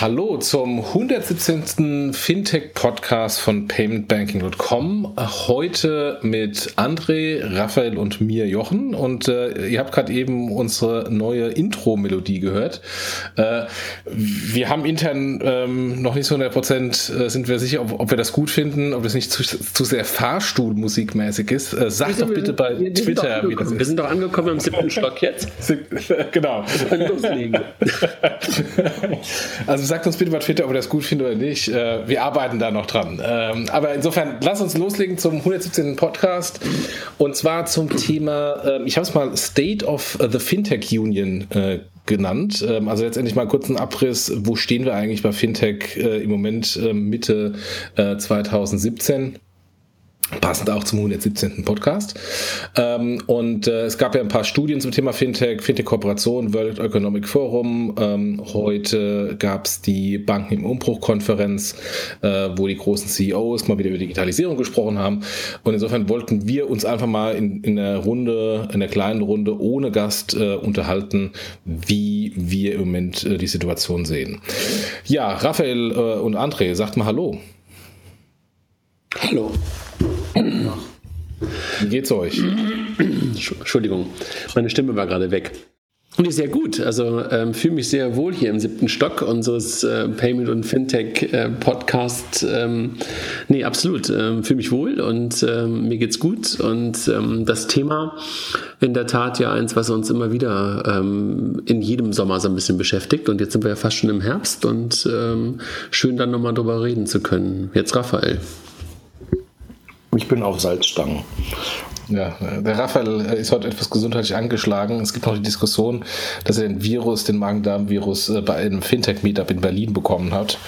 Hallo zum 117. Fintech-Podcast von paymentbanking.com. Heute mit André, Raphael und mir Jochen. Und äh, ihr habt gerade eben unsere neue Intro-Melodie gehört. Äh, wir haben intern ähm, noch nicht so 100 Prozent, äh, sind wir sicher, ob, ob, wir das gut finden, ob das nicht zu, zu sehr Fahrstuhlmusikmäßig ist. Äh, sagt doch bitte bei wir, Twitter, wie das ist. Wir sind doch angekommen im siebten Stock jetzt. genau. also sagt uns bitte bei Twitter, ob ihr das gut findet oder nicht. Äh, wir arbeiten da noch dran. Ähm, aber insofern, lass uns loslegen zum 117. Podcast. Und zwar zum Thema, ähm, ich habe es mal State of the Fintech Union äh, genannt. Ähm, also letztendlich mal kurz einen Abriss, wo stehen wir eigentlich bei Fintech äh, im Moment Mitte 2017 passend auch zum 117. Podcast. Ähm, und äh, es gab ja ein paar Studien zum Thema Fintech, Fintech-Kooperation, World Economic Forum. Ähm, heute gab es die Banken im Umbruch-Konferenz, äh, wo die großen CEOs mal wieder über Digitalisierung gesprochen haben. Und insofern wollten wir uns einfach mal in, in der Runde, in der kleinen Runde ohne Gast äh, unterhalten, wie wir im Moment äh, die Situation sehen. Ja, Raphael äh, und André, sagt mal Hallo. Hallo. Wie geht's euch? Entschuldigung, meine Stimme war gerade weg. Und ist sehr gut. Also ähm, fühle mich sehr wohl hier im siebten Stock unseres äh, Payment und Fintech äh, Podcast. Ähm, nee, absolut. Ähm, fühle mich wohl und ähm, mir geht's gut. Und ähm, das Thema in der Tat ja eins, was uns immer wieder ähm, in jedem Sommer so ein bisschen beschäftigt. Und jetzt sind wir ja fast schon im Herbst und ähm, schön dann nochmal drüber reden zu können. Jetzt Raphael. Ich bin auf Salzstangen. Ja, der Raphael ist heute etwas gesundheitlich angeschlagen. Es gibt noch die Diskussion, dass er den Virus, den Magen-Darm-Virus, äh, bei einem Fintech-Meetup in Berlin bekommen hat.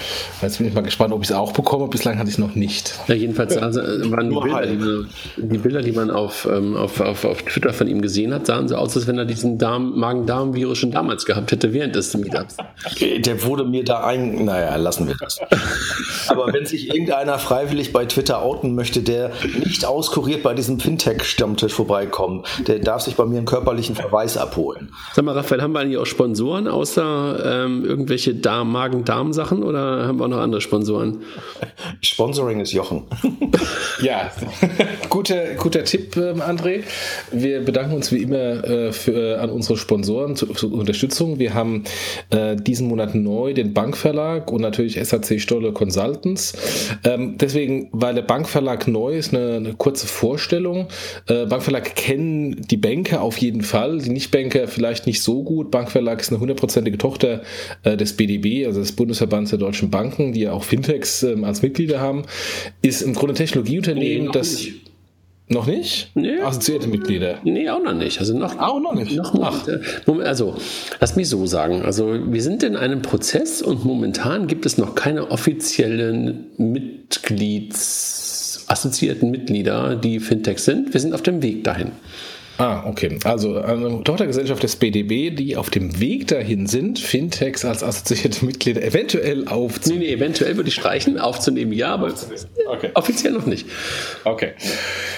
Jetzt bin ich mal gespannt, ob ich es auch bekomme. Bislang hatte ich es noch nicht. Ja, jedenfalls also, waren die Bilder, die man, die Bilder, die man auf, ähm, auf, auf, auf Twitter von ihm gesehen hat, sahen so aus, als wenn er diesen Magen-Darm-Virus schon damals gehabt hätte, während des Meetups. Der wurde mir da ein... Naja, lassen wir das. Aber wenn sich irgendeiner freiwillig bei Twitter outen möchte, der nicht auskuriert bei diesem Fintech Stammtisch vorbeikommen. Der darf sich bei mir einen körperlichen Verweis abholen. Sag mal, Raphael, haben wir eigentlich auch Sponsoren, außer ähm, irgendwelche Magen-Darm-Sachen oder haben wir auch noch andere Sponsoren? Sponsoring ist Jochen. ja, guter, guter Tipp, ähm, André. Wir bedanken uns wie immer äh, für, äh, an unsere Sponsoren zur, zur Unterstützung. Wir haben äh, diesen Monat neu den Bankverlag und natürlich SAC Stolle Consultants. Ähm, deswegen, weil der Bankverlag neu ist, eine, eine kurze Vorstellung. Äh, Bankverlag kennen die Banker auf jeden Fall, die Nichtbanker vielleicht nicht so gut. Bankverlag ist eine hundertprozentige Tochter äh, des BDB, also des Bundesverbands der deutschen Banken, die ja auch Fintechs ähm, als Mitglieder haben. Ist im Grunde ein Technologieunternehmen, nee, das. Nicht. Noch nicht? Nee. Assoziierte Mitglieder? Nee, auch noch nicht. Also noch, auch noch nicht. Noch, Ach. Also, lass mich so sagen. Also, wir sind in einem Prozess und momentan gibt es noch keine offiziellen Mitglieds- assoziierten Mitglieder, die Fintechs sind. Wir sind auf dem Weg dahin. Ah, okay. Also eine Tochtergesellschaft des BDB, die auf dem Weg dahin sind, Fintechs als assoziierte Mitglieder eventuell aufzunehmen. Nee, nee, eventuell würde ich streichen, aufzunehmen, ja, aber okay. offiziell noch nicht. Okay.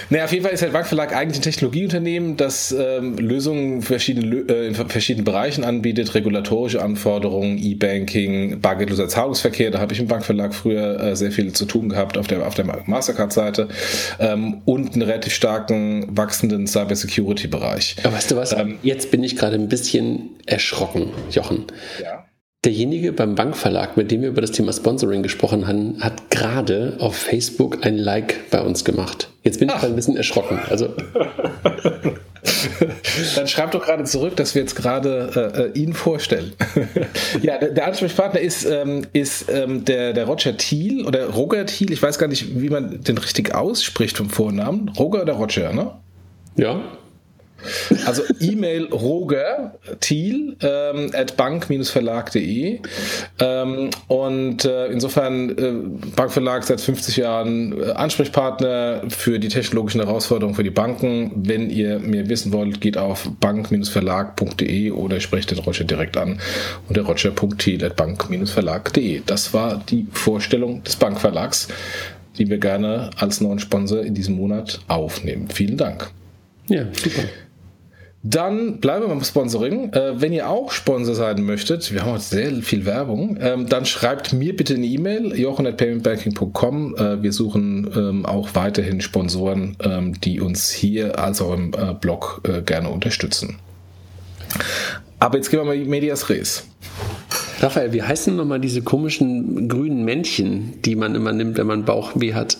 Naja, auf jeden Fall ist der Bankverlag eigentlich ein Technologieunternehmen, das ähm, Lösungen verschiedene, äh, in verschiedenen Bereichen anbietet, regulatorische Anforderungen, E-Banking, bargeldloser Zahlungsverkehr. Da habe ich im Bankverlag früher äh, sehr viel zu tun gehabt auf der, auf der Mastercard-Seite ähm, und einen relativ starken, wachsenden Cybersecurity Security-Bereich. Aber weißt du was? Ähm, Jetzt bin ich gerade ein bisschen erschrocken, Jochen. Ja. Derjenige beim Bankverlag, mit dem wir über das Thema Sponsoring gesprochen haben, hat gerade auf Facebook ein Like bei uns gemacht. Jetzt bin ich gerade ein bisschen erschrocken. Also. Dann schreibt doch gerade zurück, dass wir jetzt gerade äh, ihn vorstellen. ja, der, der, Ansprechpartner ist, ähm, ist ähm, der, der Roger Thiel oder Roger Thiel. Ich weiß gar nicht, wie man den richtig ausspricht vom Vornamen. Roger oder Roger, ne? Ja. Also E-Mail roger thiel ähm, at bank-verlag.de ähm, und äh, insofern äh, Bankverlag seit 50 Jahren äh, Ansprechpartner für die technologischen Herausforderungen für die Banken. Wenn ihr mehr wissen wollt, geht auf bank-verlag.de oder sprecht den Roger direkt an unter roger.thiel at bank-verlag.de. Das war die Vorstellung des Bankverlags die wir gerne als neuen Sponsor in diesem Monat aufnehmen. Vielen Dank. Ja, super. Dann bleiben wir beim Sponsoring. Äh, wenn ihr auch Sponsor sein möchtet, wir haben heute sehr viel Werbung, ähm, dann schreibt mir bitte eine E-Mail, jochen.paymentbanking.com. Äh, wir suchen ähm, auch weiterhin Sponsoren, ähm, die uns hier als auch im äh, Blog gerne unterstützen. Aber jetzt gehen wir mal Medias Res. Raphael, wie heißen nochmal diese komischen grünen Männchen, die man immer nimmt, wenn man Bauchweh hat?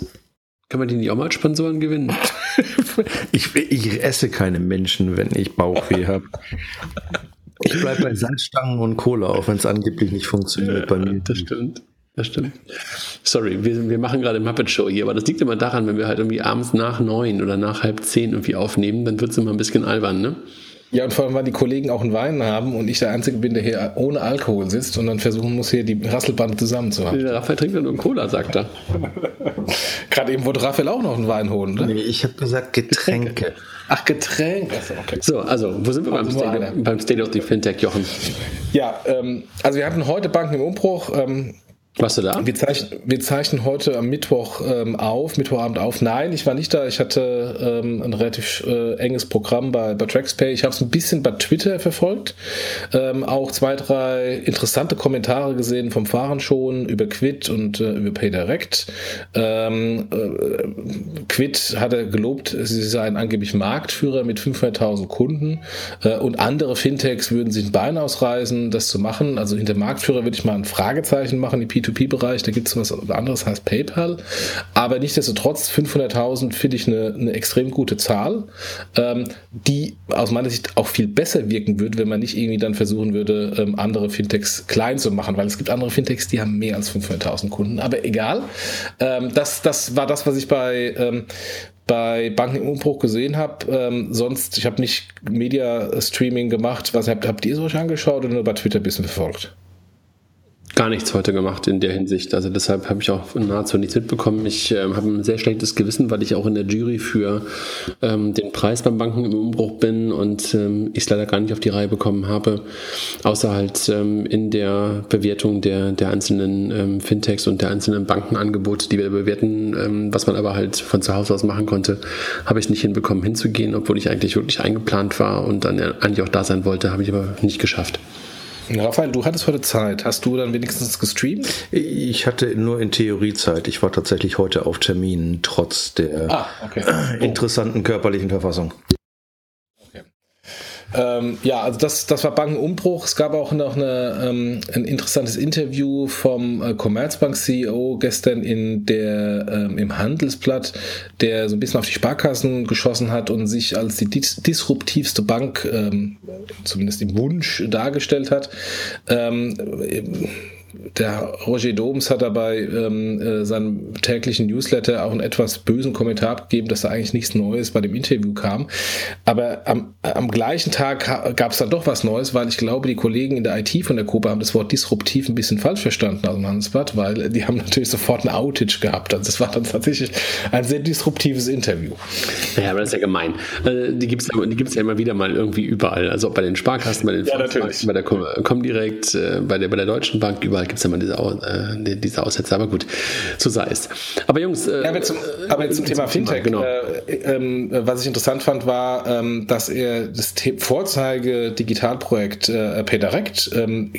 Kann man die nicht auch mal als Sponsoren gewinnen? ich, ich esse keine Menschen, wenn ich Bauchweh habe. Ich bleibe bei Salzstangen und Cola, auch wenn es angeblich nicht funktioniert bei mir. Das stimmt. Das stimmt. Sorry, wir, wir machen gerade Muppet Show hier, aber das liegt immer daran, wenn wir halt irgendwie abends nach neun oder nach halb zehn irgendwie aufnehmen, dann wird es immer ein bisschen albern, ne? Ja, und vor allem, weil die Kollegen auch einen Wein haben und ich der Einzige bin, der hier ohne Alkohol sitzt und dann versuchen muss, hier die Rasselbande zusammenzuhalten. Der Raphael trinkt nur Cola, sagt er. Gerade eben wollte Raphael auch noch einen Wein holen, ne? Nee, ich habe gesagt Getränke. Ach, Getränke. Okay. So, also, wo sind wir beim, State, beim State of the Fintech, Jochen? Ja, ähm, also wir hatten heute Banken im Umbruch. Ähm, warst du da? Wir zeichnen, wir zeichnen heute am Mittwoch ähm, auf, Mittwochabend auf. Nein, ich war nicht da. Ich hatte ähm, ein relativ äh, enges Programm bei, bei TraxPay. Ich habe es ein bisschen bei Twitter verfolgt. Ähm, auch zwei, drei interessante Kommentare gesehen vom Fahren schon über Quid und äh, über PayDirect. Ähm, äh, Quid hatte gelobt, sie seien angeblich Marktführer mit 500.000 Kunden äh, und andere Fintechs würden sich ein Bein ausreißen, das zu machen. Also hinter Marktführer würde ich mal ein Fragezeichen machen. Die P2P-Bereich, da gibt es was anderes, heißt PayPal. Aber nichtsdestotrotz, 500.000 finde ich eine, eine, extrem gute Zahl, ähm, die aus meiner Sicht auch viel besser wirken würde, wenn man nicht irgendwie dann versuchen würde, ähm, andere Fintechs klein zu machen, weil es gibt andere Fintechs, die haben mehr als 500.000 Kunden. Aber egal, ähm, das, das war das, was ich bei, ähm, bei Banken im Umbruch gesehen habe. Ähm, sonst, ich habe nicht Media-Streaming gemacht. Was habt, habt ihr so angeschaut oder nur bei Twitter ein bisschen verfolgt? Gar nichts heute gemacht in der Hinsicht. Also deshalb habe ich auch nahezu nichts mitbekommen. Ich äh, habe ein sehr schlechtes Gewissen, weil ich auch in der Jury für ähm, den Preis beim Banken im Umbruch bin und ähm, ich es leider gar nicht auf die Reihe bekommen habe, außer halt ähm, in der Bewertung der, der einzelnen ähm, Fintechs und der einzelnen Bankenangebote, die wir bewerten, ähm, was man aber halt von zu Hause aus machen konnte, habe ich nicht hinbekommen hinzugehen, obwohl ich eigentlich wirklich eingeplant war und dann eigentlich auch da sein wollte, habe ich aber nicht geschafft. Raphael, du hattest heute Zeit. Hast du dann wenigstens gestreamt? Ich hatte nur in Theorie Zeit. Ich war tatsächlich heute auf Termin, trotz der ah, okay. interessanten körperlichen Verfassung. Ähm, ja, also das, das war Bankenumbruch. Es gab auch noch eine, ähm, ein interessantes Interview vom äh, Commerzbank-CEO gestern in der, ähm, im Handelsblatt, der so ein bisschen auf die Sparkassen geschossen hat und sich als die dis disruptivste Bank, ähm, zumindest im Wunsch, dargestellt hat. Der Roger Doms hat dabei ähm, äh, seinem täglichen Newsletter auch einen etwas bösen Kommentar abgegeben, dass da eigentlich nichts Neues bei dem Interview kam. Aber am, am gleichen Tag gab es dann doch was Neues, weil ich glaube, die Kollegen in der IT von der Gruppe haben das Wort disruptiv ein bisschen falsch verstanden aus dem Handelsblatt, weil die haben natürlich sofort eine Outage gehabt. Also es war dann tatsächlich ein sehr disruptives Interview. Ja, aber das ist ja gemein. Also die gibt es die gibt's ja immer wieder mal irgendwie überall. Also bei den Sparkassen, bei den ja, bei der Comdirect, äh, bei der, bei der Deutschen Bank, überall gibt es immer diese, äh, diese Aussätze, aber gut, so sei es. Aber Jungs. Äh, ja, aber, zum, aber zum, Thema Fintech, genau. Äh, ähm, was ich interessant fand, war, ähm, dass er das Vorzeige-Digitalprojekt äh, PayDirect ähm,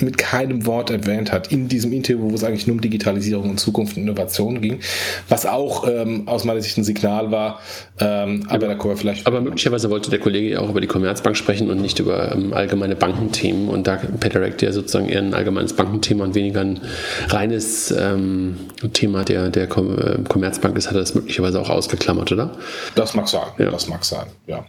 mit keinem Wort erwähnt hat in diesem Interview, wo es eigentlich nur um Digitalisierung und Zukunft und Innovation ging, was auch aus meiner Sicht ein Signal war, aber, da kommen wir vielleicht. Aber möglicherweise wollte der Kollege auch über die Commerzbank sprechen und nicht über allgemeine Bankenthemen und da PayDirect ja sozusagen eher ein allgemeines Bankenthema und weniger ein reines ähm, Thema der, der äh, Commerzbank ist, hat er das möglicherweise auch ausgeklammert, oder? Das mag sein, ja. das mag sein, ja.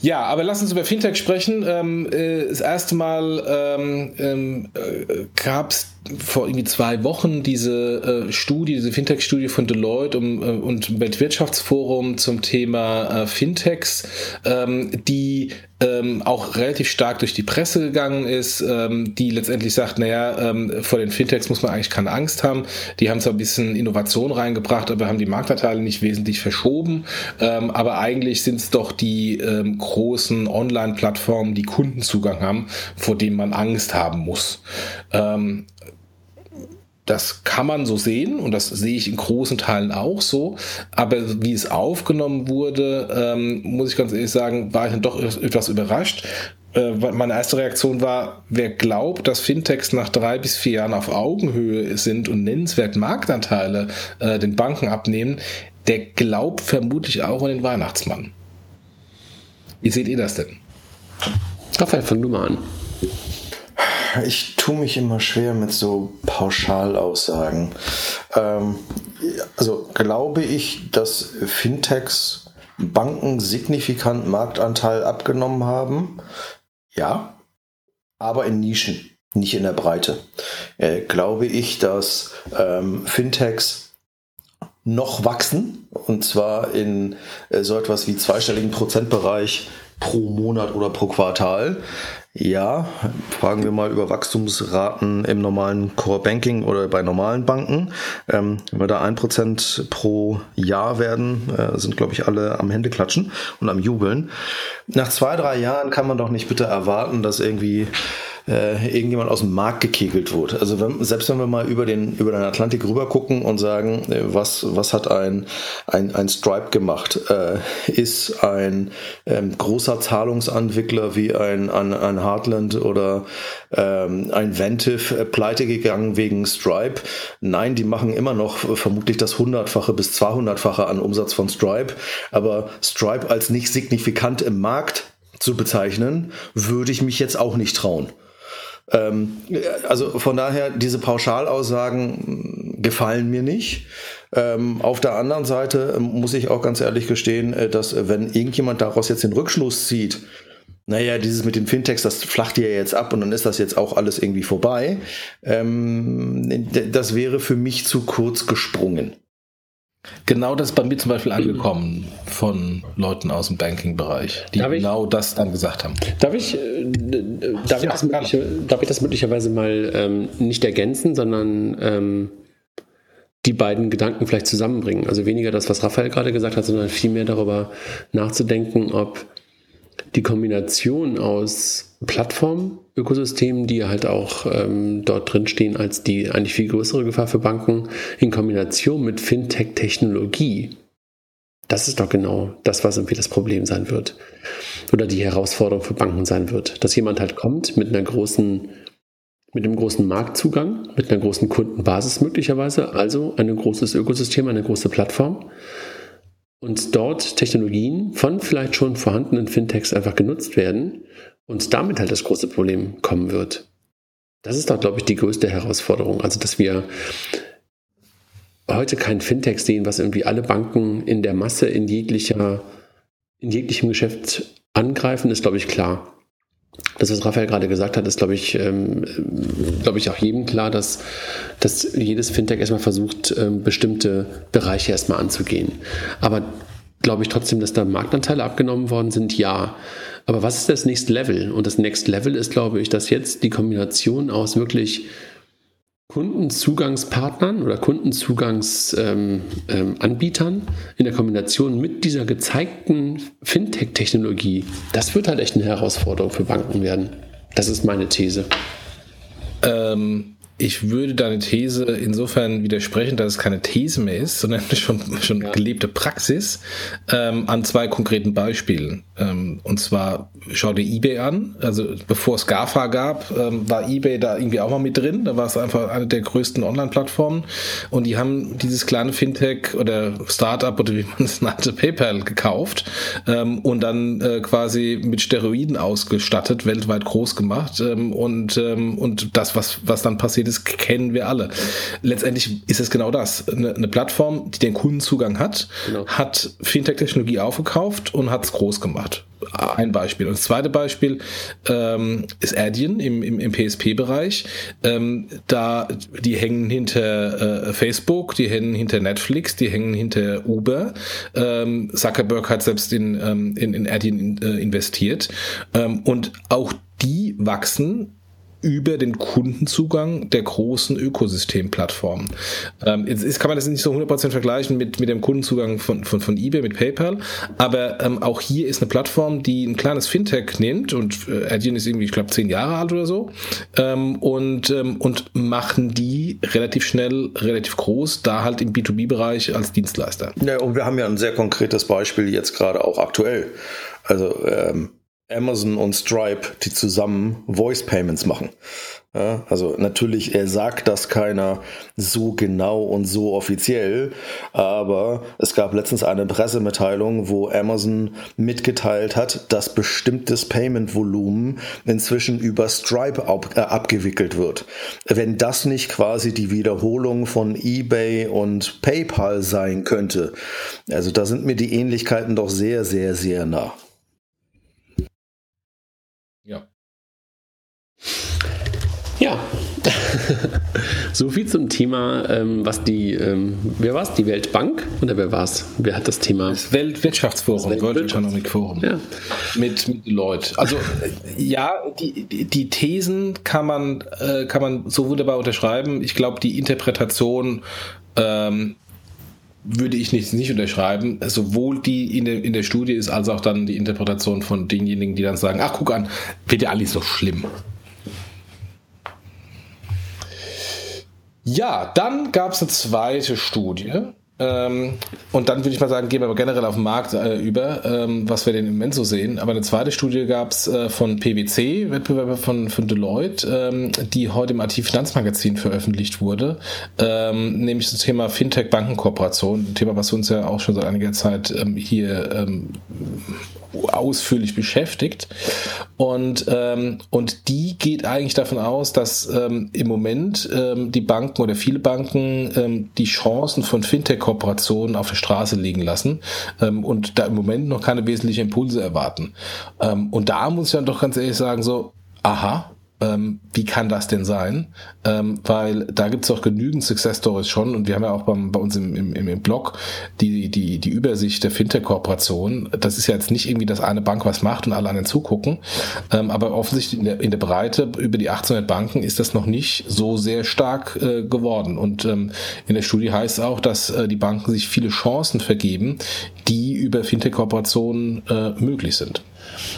Ja, aber lass uns über Fintech sprechen. Ähm, äh, das erste Mal ähm, ähm, äh, gab es vor irgendwie zwei Wochen diese äh, Studie, diese Fintech-Studie von Deloitte um, äh, und Weltwirtschaftsforum zum Thema äh, Fintechs, ähm, die ähm, auch relativ stark durch die Presse gegangen ist, ähm, die letztendlich sagt, naja, ähm, vor den Fintechs muss man eigentlich keine Angst haben. Die haben zwar ein bisschen Innovation reingebracht, aber haben die Marktanteile nicht wesentlich verschoben. Ähm, aber eigentlich sind es doch die ähm, großen Online-Plattformen, die Kundenzugang haben, vor denen man Angst haben muss. Das kann man so sehen und das sehe ich in großen Teilen auch so. Aber wie es aufgenommen wurde, ähm, muss ich ganz ehrlich sagen, war ich dann doch etwas überrascht. Äh, meine erste Reaktion war, wer glaubt, dass Fintechs nach drei bis vier Jahren auf Augenhöhe sind und nennenswert Marktanteile äh, den Banken abnehmen, der glaubt vermutlich auch an den Weihnachtsmann. Wie seht ihr das denn? Raphael, fang du mal an ich tue mich immer schwer mit so Pauschalaussagen. Ähm, also glaube ich, dass Fintechs Banken signifikant Marktanteil abgenommen haben? Ja, aber in Nischen, nicht in der Breite. Äh, glaube ich, dass ähm, Fintechs noch wachsen und zwar in äh, so etwas wie zweistelligen Prozentbereich pro Monat oder pro Quartal. Ja, fragen wir mal über Wachstumsraten im normalen Core Banking oder bei normalen Banken. Ähm, wenn wir da ein Prozent pro Jahr werden, äh, sind, glaube ich, alle am Händeklatschen und am Jubeln. Nach zwei, drei Jahren kann man doch nicht bitte erwarten, dass irgendwie äh, irgendjemand aus dem Markt gekegelt wurde. Also wenn, selbst wenn wir mal über den, über den Atlantik rüber gucken und sagen, äh, was, was hat ein, ein, ein Stripe gemacht? Äh, ist ein ähm, großer Zahlungsentwickler wie ein, ein, ein Heartland oder ähm, ein Ventive äh, pleite gegangen wegen Stripe? Nein, die machen immer noch vermutlich das hundertfache bis zweihundertfache an Umsatz von Stripe, aber Stripe als nicht signifikant im Markt zu bezeichnen, würde ich mich jetzt auch nicht trauen. Ähm, also von daher, diese Pauschalaussagen gefallen mir nicht. Ähm, auf der anderen Seite ähm, muss ich auch ganz ehrlich gestehen, äh, dass äh, wenn irgendjemand daraus jetzt den Rückschluss zieht, naja, dieses mit den Fintechs, das flacht ja jetzt ab und dann ist das jetzt auch alles irgendwie vorbei. Ähm, das wäre für mich zu kurz gesprungen. Genau das ist bei mir zum Beispiel angekommen von Leuten aus dem Banking-Bereich, die darf genau ich, das dann gesagt haben. Darf ich, äh, darf, ja, ich, das, darf ich das möglicherweise mal ähm, nicht ergänzen, sondern ähm, die beiden Gedanken vielleicht zusammenbringen? Also weniger das, was Raphael gerade gesagt hat, sondern vielmehr darüber nachzudenken, ob die Kombination aus Plattform-Ökosystemen, die halt auch ähm, dort drin stehen als die eigentlich viel größere Gefahr für Banken, in Kombination mit Fintech-Technologie, das ist doch genau das, was irgendwie das Problem sein wird. Oder die Herausforderung für Banken sein wird. Dass jemand halt kommt mit einer großen, mit einem großen Marktzugang, mit einer großen Kundenbasis möglicherweise, also ein großes Ökosystem, eine große Plattform und dort Technologien von vielleicht schon vorhandenen Fintechs einfach genutzt werden und damit halt das große Problem kommen wird. Das ist doch, glaube ich, die größte Herausforderung. Also, dass wir heute kein Fintech sehen, was irgendwie alle Banken in der Masse in jeglicher, in jeglichem Geschäft angreifen, ist, glaube ich, klar. Das, was Raphael gerade gesagt hat, ist, glaube ich, ähm, glaube ich, auch jedem klar, dass, dass jedes Fintech erstmal versucht, ähm, bestimmte Bereiche erstmal anzugehen. Aber glaube ich trotzdem, dass da Marktanteile abgenommen worden sind? Ja. Aber was ist das Next Level? Und das Next Level ist, glaube ich, dass jetzt die Kombination aus wirklich Kundenzugangspartnern oder Kundenzugangsanbietern ähm, ähm, in der Kombination mit dieser gezeigten Fintech-Technologie, das wird halt echt eine Herausforderung für Banken werden. Das ist meine These. Ähm, ich würde deine These insofern widersprechen, dass es keine These mehr ist, sondern schon, schon ja. gelebte Praxis ähm, an zwei konkreten Beispielen. Ähm, und zwar schau dir eBay an. Also bevor es GAFA gab, ähm, war eBay da irgendwie auch mal mit drin. Da war es einfach eine der größten Online-Plattformen. Und die haben dieses kleine Fintech oder Startup oder wie man es nannte, PayPal gekauft ähm, und dann äh, quasi mit Steroiden ausgestattet, weltweit groß gemacht. Ähm, und, ähm, und das, was, was dann passiert ist, das kennen wir alle. Letztendlich ist es genau das. Eine, eine Plattform, die den Kundenzugang hat, genau. hat Fintech-Technologie aufgekauft und hat es groß gemacht. Ein Beispiel. Und das zweite Beispiel ähm, ist Adyen im, im, im PSP-Bereich. Ähm, da die hängen hinter äh, Facebook, die hängen hinter Netflix, die hängen hinter Uber. Ähm, Zuckerberg hat selbst in, ähm, in, in Adyen in, äh, investiert. Ähm, und auch die wachsen über den Kundenzugang der großen Ökosystemplattformen. Ähm, jetzt ist, kann man das nicht so 100% vergleichen mit, mit dem Kundenzugang von, von, von eBay, mit PayPal, aber ähm, auch hier ist eine Plattform, die ein kleines Fintech nimmt und äh, Adyen ist irgendwie, ich glaube, zehn Jahre alt oder so ähm, und, ähm, und machen die relativ schnell, relativ groß, da halt im B2B-Bereich als Dienstleister. Ja, und wir haben ja ein sehr konkretes Beispiel jetzt gerade auch aktuell. Also ähm, Amazon und Stripe, die zusammen Voice Payments machen. Ja, also natürlich, er sagt das keiner so genau und so offiziell, aber es gab letztens eine Pressemitteilung, wo Amazon mitgeteilt hat, dass bestimmtes Payment-Volumen inzwischen über Stripe ab, äh, abgewickelt wird. Wenn das nicht quasi die Wiederholung von eBay und PayPal sein könnte, also da sind mir die Ähnlichkeiten doch sehr, sehr, sehr nah. Ja, so viel zum Thema, ähm, was die, ähm, wer war es, die Weltbank oder wer war es? Wer hat das Thema? Das Weltwirtschaftsforum, das World Economic Forum. Ja. Mit, mit Leuten. Also ja, die, die Thesen kann man, äh, kann man so wunderbar unterschreiben. Ich glaube, die Interpretation ähm, würde ich nicht, nicht unterschreiben. Sowohl die in der, in der Studie ist, als auch dann die Interpretation von denjenigen, die dann sagen, ach guck an, wird ja alles so schlimm. Ja, dann gab es eine zweite Studie. Ähm, und dann würde ich mal sagen, gehen wir aber generell auf den Markt äh, über, ähm, was wir denn im Moment so sehen. Aber eine zweite Studie gab es äh, von PwC, Wettbewerber von, von Deloitte, ähm, die heute im IT-Finanzmagazin veröffentlicht wurde, ähm, nämlich das Thema Fintech-Bankenkooperation, ein Thema, was uns ja auch schon seit einiger Zeit ähm, hier ähm, ausführlich beschäftigt. Und, und die geht eigentlich davon aus, dass im Moment die Banken oder viele Banken die Chancen von Fintech-Kooperationen auf der Straße liegen lassen ähm, und da im Moment noch keine wesentlichen Impulse erwarten. Ähm, und da muss ich dann doch ganz ehrlich sagen, so, aha, ähm, wie kann das denn sein? Ähm, weil da gibt es auch genügend Success Stories schon und wir haben ja auch beim, bei uns im, im, im Blog die, die, die Übersicht der Fintech-Kooperation. Das ist ja jetzt nicht irgendwie, dass eine Bank was macht und alle anderen zugucken, ähm, aber offensichtlich in der, in der Breite über die 1800 Banken ist das noch nicht so sehr stark äh, geworden. Und ähm, in der Studie heißt es auch, dass äh, die Banken sich viele Chancen vergeben, die über Fintech-Kooperationen äh, möglich sind.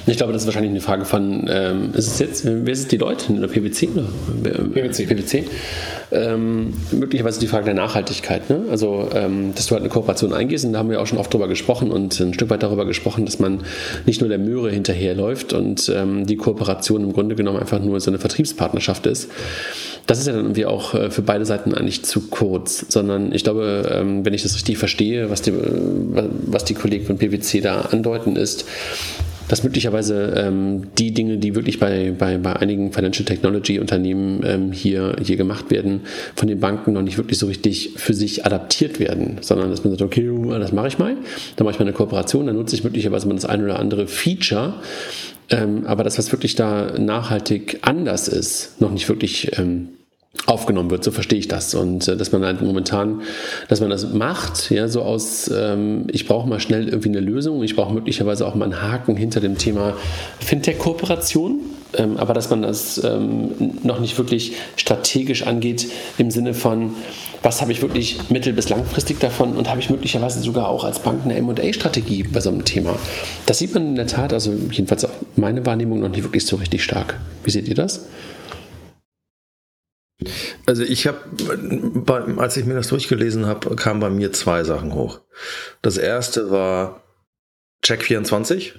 Ich glaube, das ist wahrscheinlich eine Frage von, ähm, ist es jetzt, wer ist die Leute? Oder PwC? Oder? PwC. PwC. Ähm, möglicherweise die Frage der Nachhaltigkeit. Ne? Also, ähm, dass du halt eine Kooperation eingehst, und da haben wir auch schon oft drüber gesprochen und ein Stück weit darüber gesprochen, dass man nicht nur der Möhre hinterherläuft und ähm, die Kooperation im Grunde genommen einfach nur so eine Vertriebspartnerschaft ist. Das ist ja dann irgendwie auch äh, für beide Seiten eigentlich zu kurz, sondern ich glaube, ähm, wenn ich das richtig verstehe, was die, was die Kollegen von PwC da andeuten, ist, dass möglicherweise ähm, die Dinge, die wirklich bei, bei, bei einigen Financial Technology Unternehmen ähm, hier, hier gemacht werden, von den Banken noch nicht wirklich so richtig für sich adaptiert werden, sondern dass man sagt, okay, das mache ich mal, dann mache ich mal eine Kooperation, dann nutze ich möglicherweise mal das eine oder andere Feature, ähm, aber das, was wirklich da nachhaltig anders ist, noch nicht wirklich ähm, aufgenommen wird, so verstehe ich das. Und äh, dass man halt momentan, dass man das macht, ja, so aus, ähm, ich brauche mal schnell irgendwie eine Lösung, ich brauche möglicherweise auch mal einen Haken hinter dem Thema Fintech-Kooperation, ähm, aber dass man das ähm, noch nicht wirklich strategisch angeht im Sinne von, was habe ich wirklich mittel- bis langfristig davon und habe ich möglicherweise sogar auch als Bank eine M&A-Strategie bei so einem Thema. Das sieht man in der Tat, also jedenfalls auch meine Wahrnehmung noch nicht wirklich so richtig stark. Wie seht ihr das? Also ich habe, als ich mir das durchgelesen habe, kamen bei mir zwei Sachen hoch. Das erste war Check24.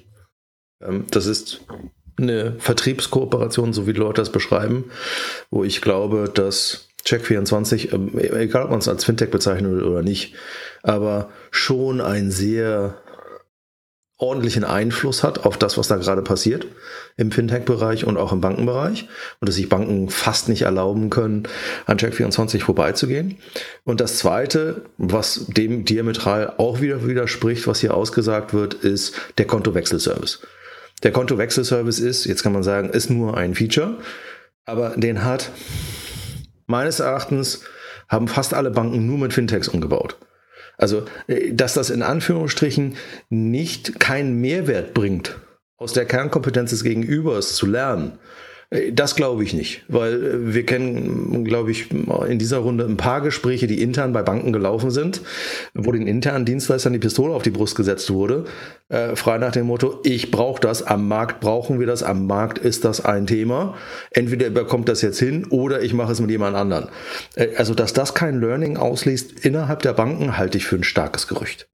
Ähm, das ist eine Vertriebskooperation, so wie Leute das beschreiben, wo ich glaube, dass Check24, ähm, egal ob man es als Fintech bezeichnet oder nicht, aber schon ein sehr ordentlichen Einfluss hat auf das, was da gerade passiert im Fintech-Bereich und auch im Bankenbereich und dass sich Banken fast nicht erlauben können, an Check24 vorbeizugehen. Und das Zweite, was dem diametral auch wieder widerspricht, was hier ausgesagt wird, ist der Kontowechselservice. Der Kontowechselservice ist, jetzt kann man sagen, ist nur ein Feature, aber den hat meines Erachtens haben fast alle Banken nur mit Fintechs umgebaut. Also, äh, dass das in Anführungsstrichen nicht keinen Mehrwert bringt, aus der Kernkompetenz des Gegenübers zu lernen, das glaube ich nicht, weil äh, wir kennen, glaube ich, in dieser Runde ein paar Gespräche, die intern bei Banken gelaufen sind, wo den internen Dienstleistern die Pistole auf die Brust gesetzt wurde, äh, frei nach dem Motto, ich brauche das, am Markt brauchen wir das, am Markt ist das ein Thema. Entweder bekommt das jetzt hin oder ich mache es mit jemand anderen. Äh, also, dass das kein Learning ausliest innerhalb der Banken, halte ich für ein starkes Gerücht.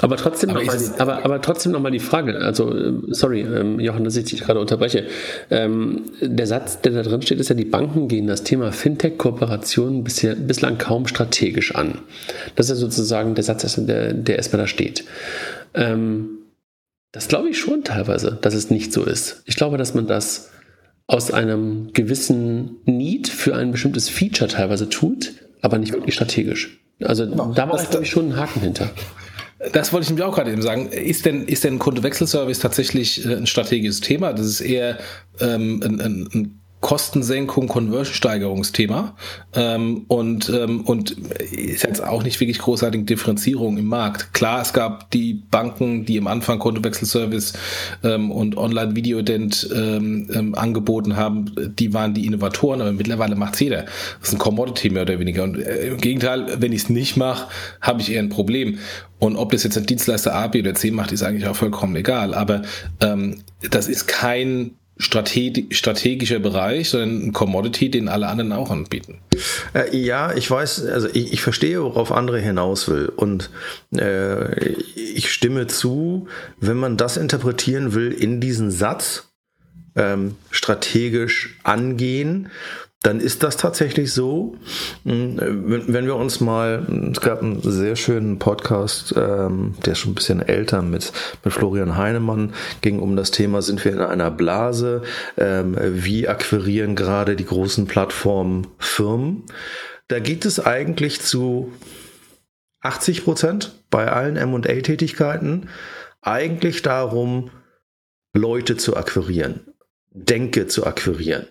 Aber trotzdem nochmal die, aber, aber trotzdem noch mal die Frage, also äh, sorry, ähm, Johann, dass ich dich gerade unterbreche. Ähm, der Satz, der da drin steht, ist ja, die Banken gehen das Thema Fintech-Kooperation bislang kaum strategisch an. Das ist ja sozusagen der Satz, der, der erstmal da steht. Ähm, das glaube ich schon teilweise, dass es nicht so ist. Ich glaube, dass man das aus einem gewissen Need für ein bestimmtes Feature teilweise tut, aber nicht wirklich strategisch. Also genau. da war ich, glaube ich, schon einen Haken hinter. Das wollte ich nämlich auch gerade eben sagen. Ist denn, ist denn Kontowechselservice tatsächlich äh, ein strategisches Thema? Das ist eher ähm, ein, ein, ein Kostensenkung, Conversion-Steigerungsthema ähm, und, ähm, und ist jetzt auch nicht wirklich großartige Differenzierung im Markt. Klar, es gab die Banken, die am Anfang Kontowechselservice ähm, und Online-Video-Ident ähm, ähm, angeboten haben, die waren die Innovatoren, aber mittlerweile macht's jeder. Das ist ein Commodity mehr oder weniger. Und äh, im Gegenteil, wenn ich es nicht mache, habe ich eher ein Problem. Und ob das jetzt ein Dienstleister A, B oder C macht, ist eigentlich auch vollkommen egal. Aber ähm, das ist kein strategischer Bereich, sondern ein Commodity, den alle anderen auch anbieten. Äh, ja, ich weiß, also ich, ich, verstehe, worauf andere hinaus will. Und äh, ich stimme zu, wenn man das interpretieren will in diesen Satz, ähm, strategisch angehen, dann ist das tatsächlich so. Hm, wenn, wir uns mal, es gab einen sehr schönen Podcast, ähm, der ist schon ein bisschen älter mit, mit Florian Heinemann, ging um das Thema, sind wir in einer Blase? Ähm, wie akquirieren gerade die großen Plattformen Firmen? Da geht es eigentlich zu 80 Prozent bei allen M&A-Tätigkeiten eigentlich darum, Leute zu akquirieren. Denke zu akquirieren.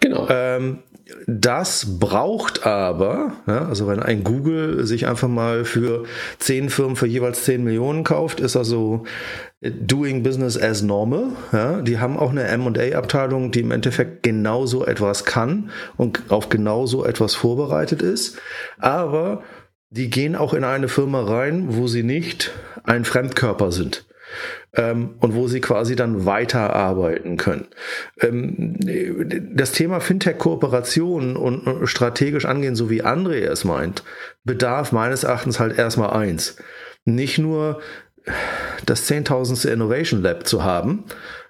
Genau. Ähm, das braucht aber, ja, also wenn ein Google sich einfach mal für zehn Firmen für jeweils zehn Millionen kauft, ist also doing business as normal. Ja. Die haben auch eine M&A-Abteilung, die im Endeffekt genauso etwas kann und auf genauso etwas vorbereitet ist. Aber die gehen auch in eine Firma rein, wo sie nicht ein Fremdkörper sind ähm, und wo sie quasi dann weiterarbeiten können. Ähm, das Thema Fintech-Kooperation und strategisch angehen, so wie André es meint, bedarf meines Erachtens halt erstmal eins. Nicht nur das zehntausendste Innovation Lab zu haben,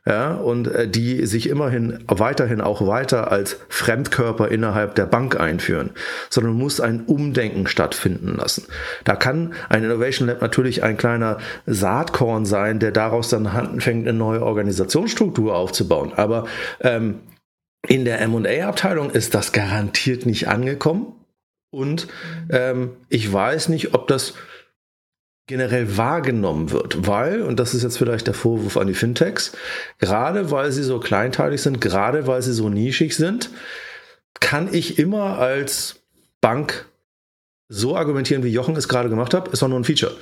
ja, und äh, die sich immerhin weiterhin auch weiter als Fremdkörper innerhalb der Bank einführen, sondern muss ein Umdenken stattfinden lassen. Da kann ein Innovation Lab natürlich ein kleiner Saatkorn sein, der daraus dann anfängt, eine neue Organisationsstruktur aufzubauen. Aber ähm, in der M&A-Abteilung ist das garantiert nicht angekommen. Und ähm, ich weiß nicht, ob das generell wahrgenommen wird, weil, und das ist jetzt vielleicht der Vorwurf an die Fintechs, gerade weil sie so kleinteilig sind, gerade weil sie so nischig sind, kann ich immer als Bank so argumentieren, wie Jochen es gerade gemacht hat, ist doch nur ein Feature.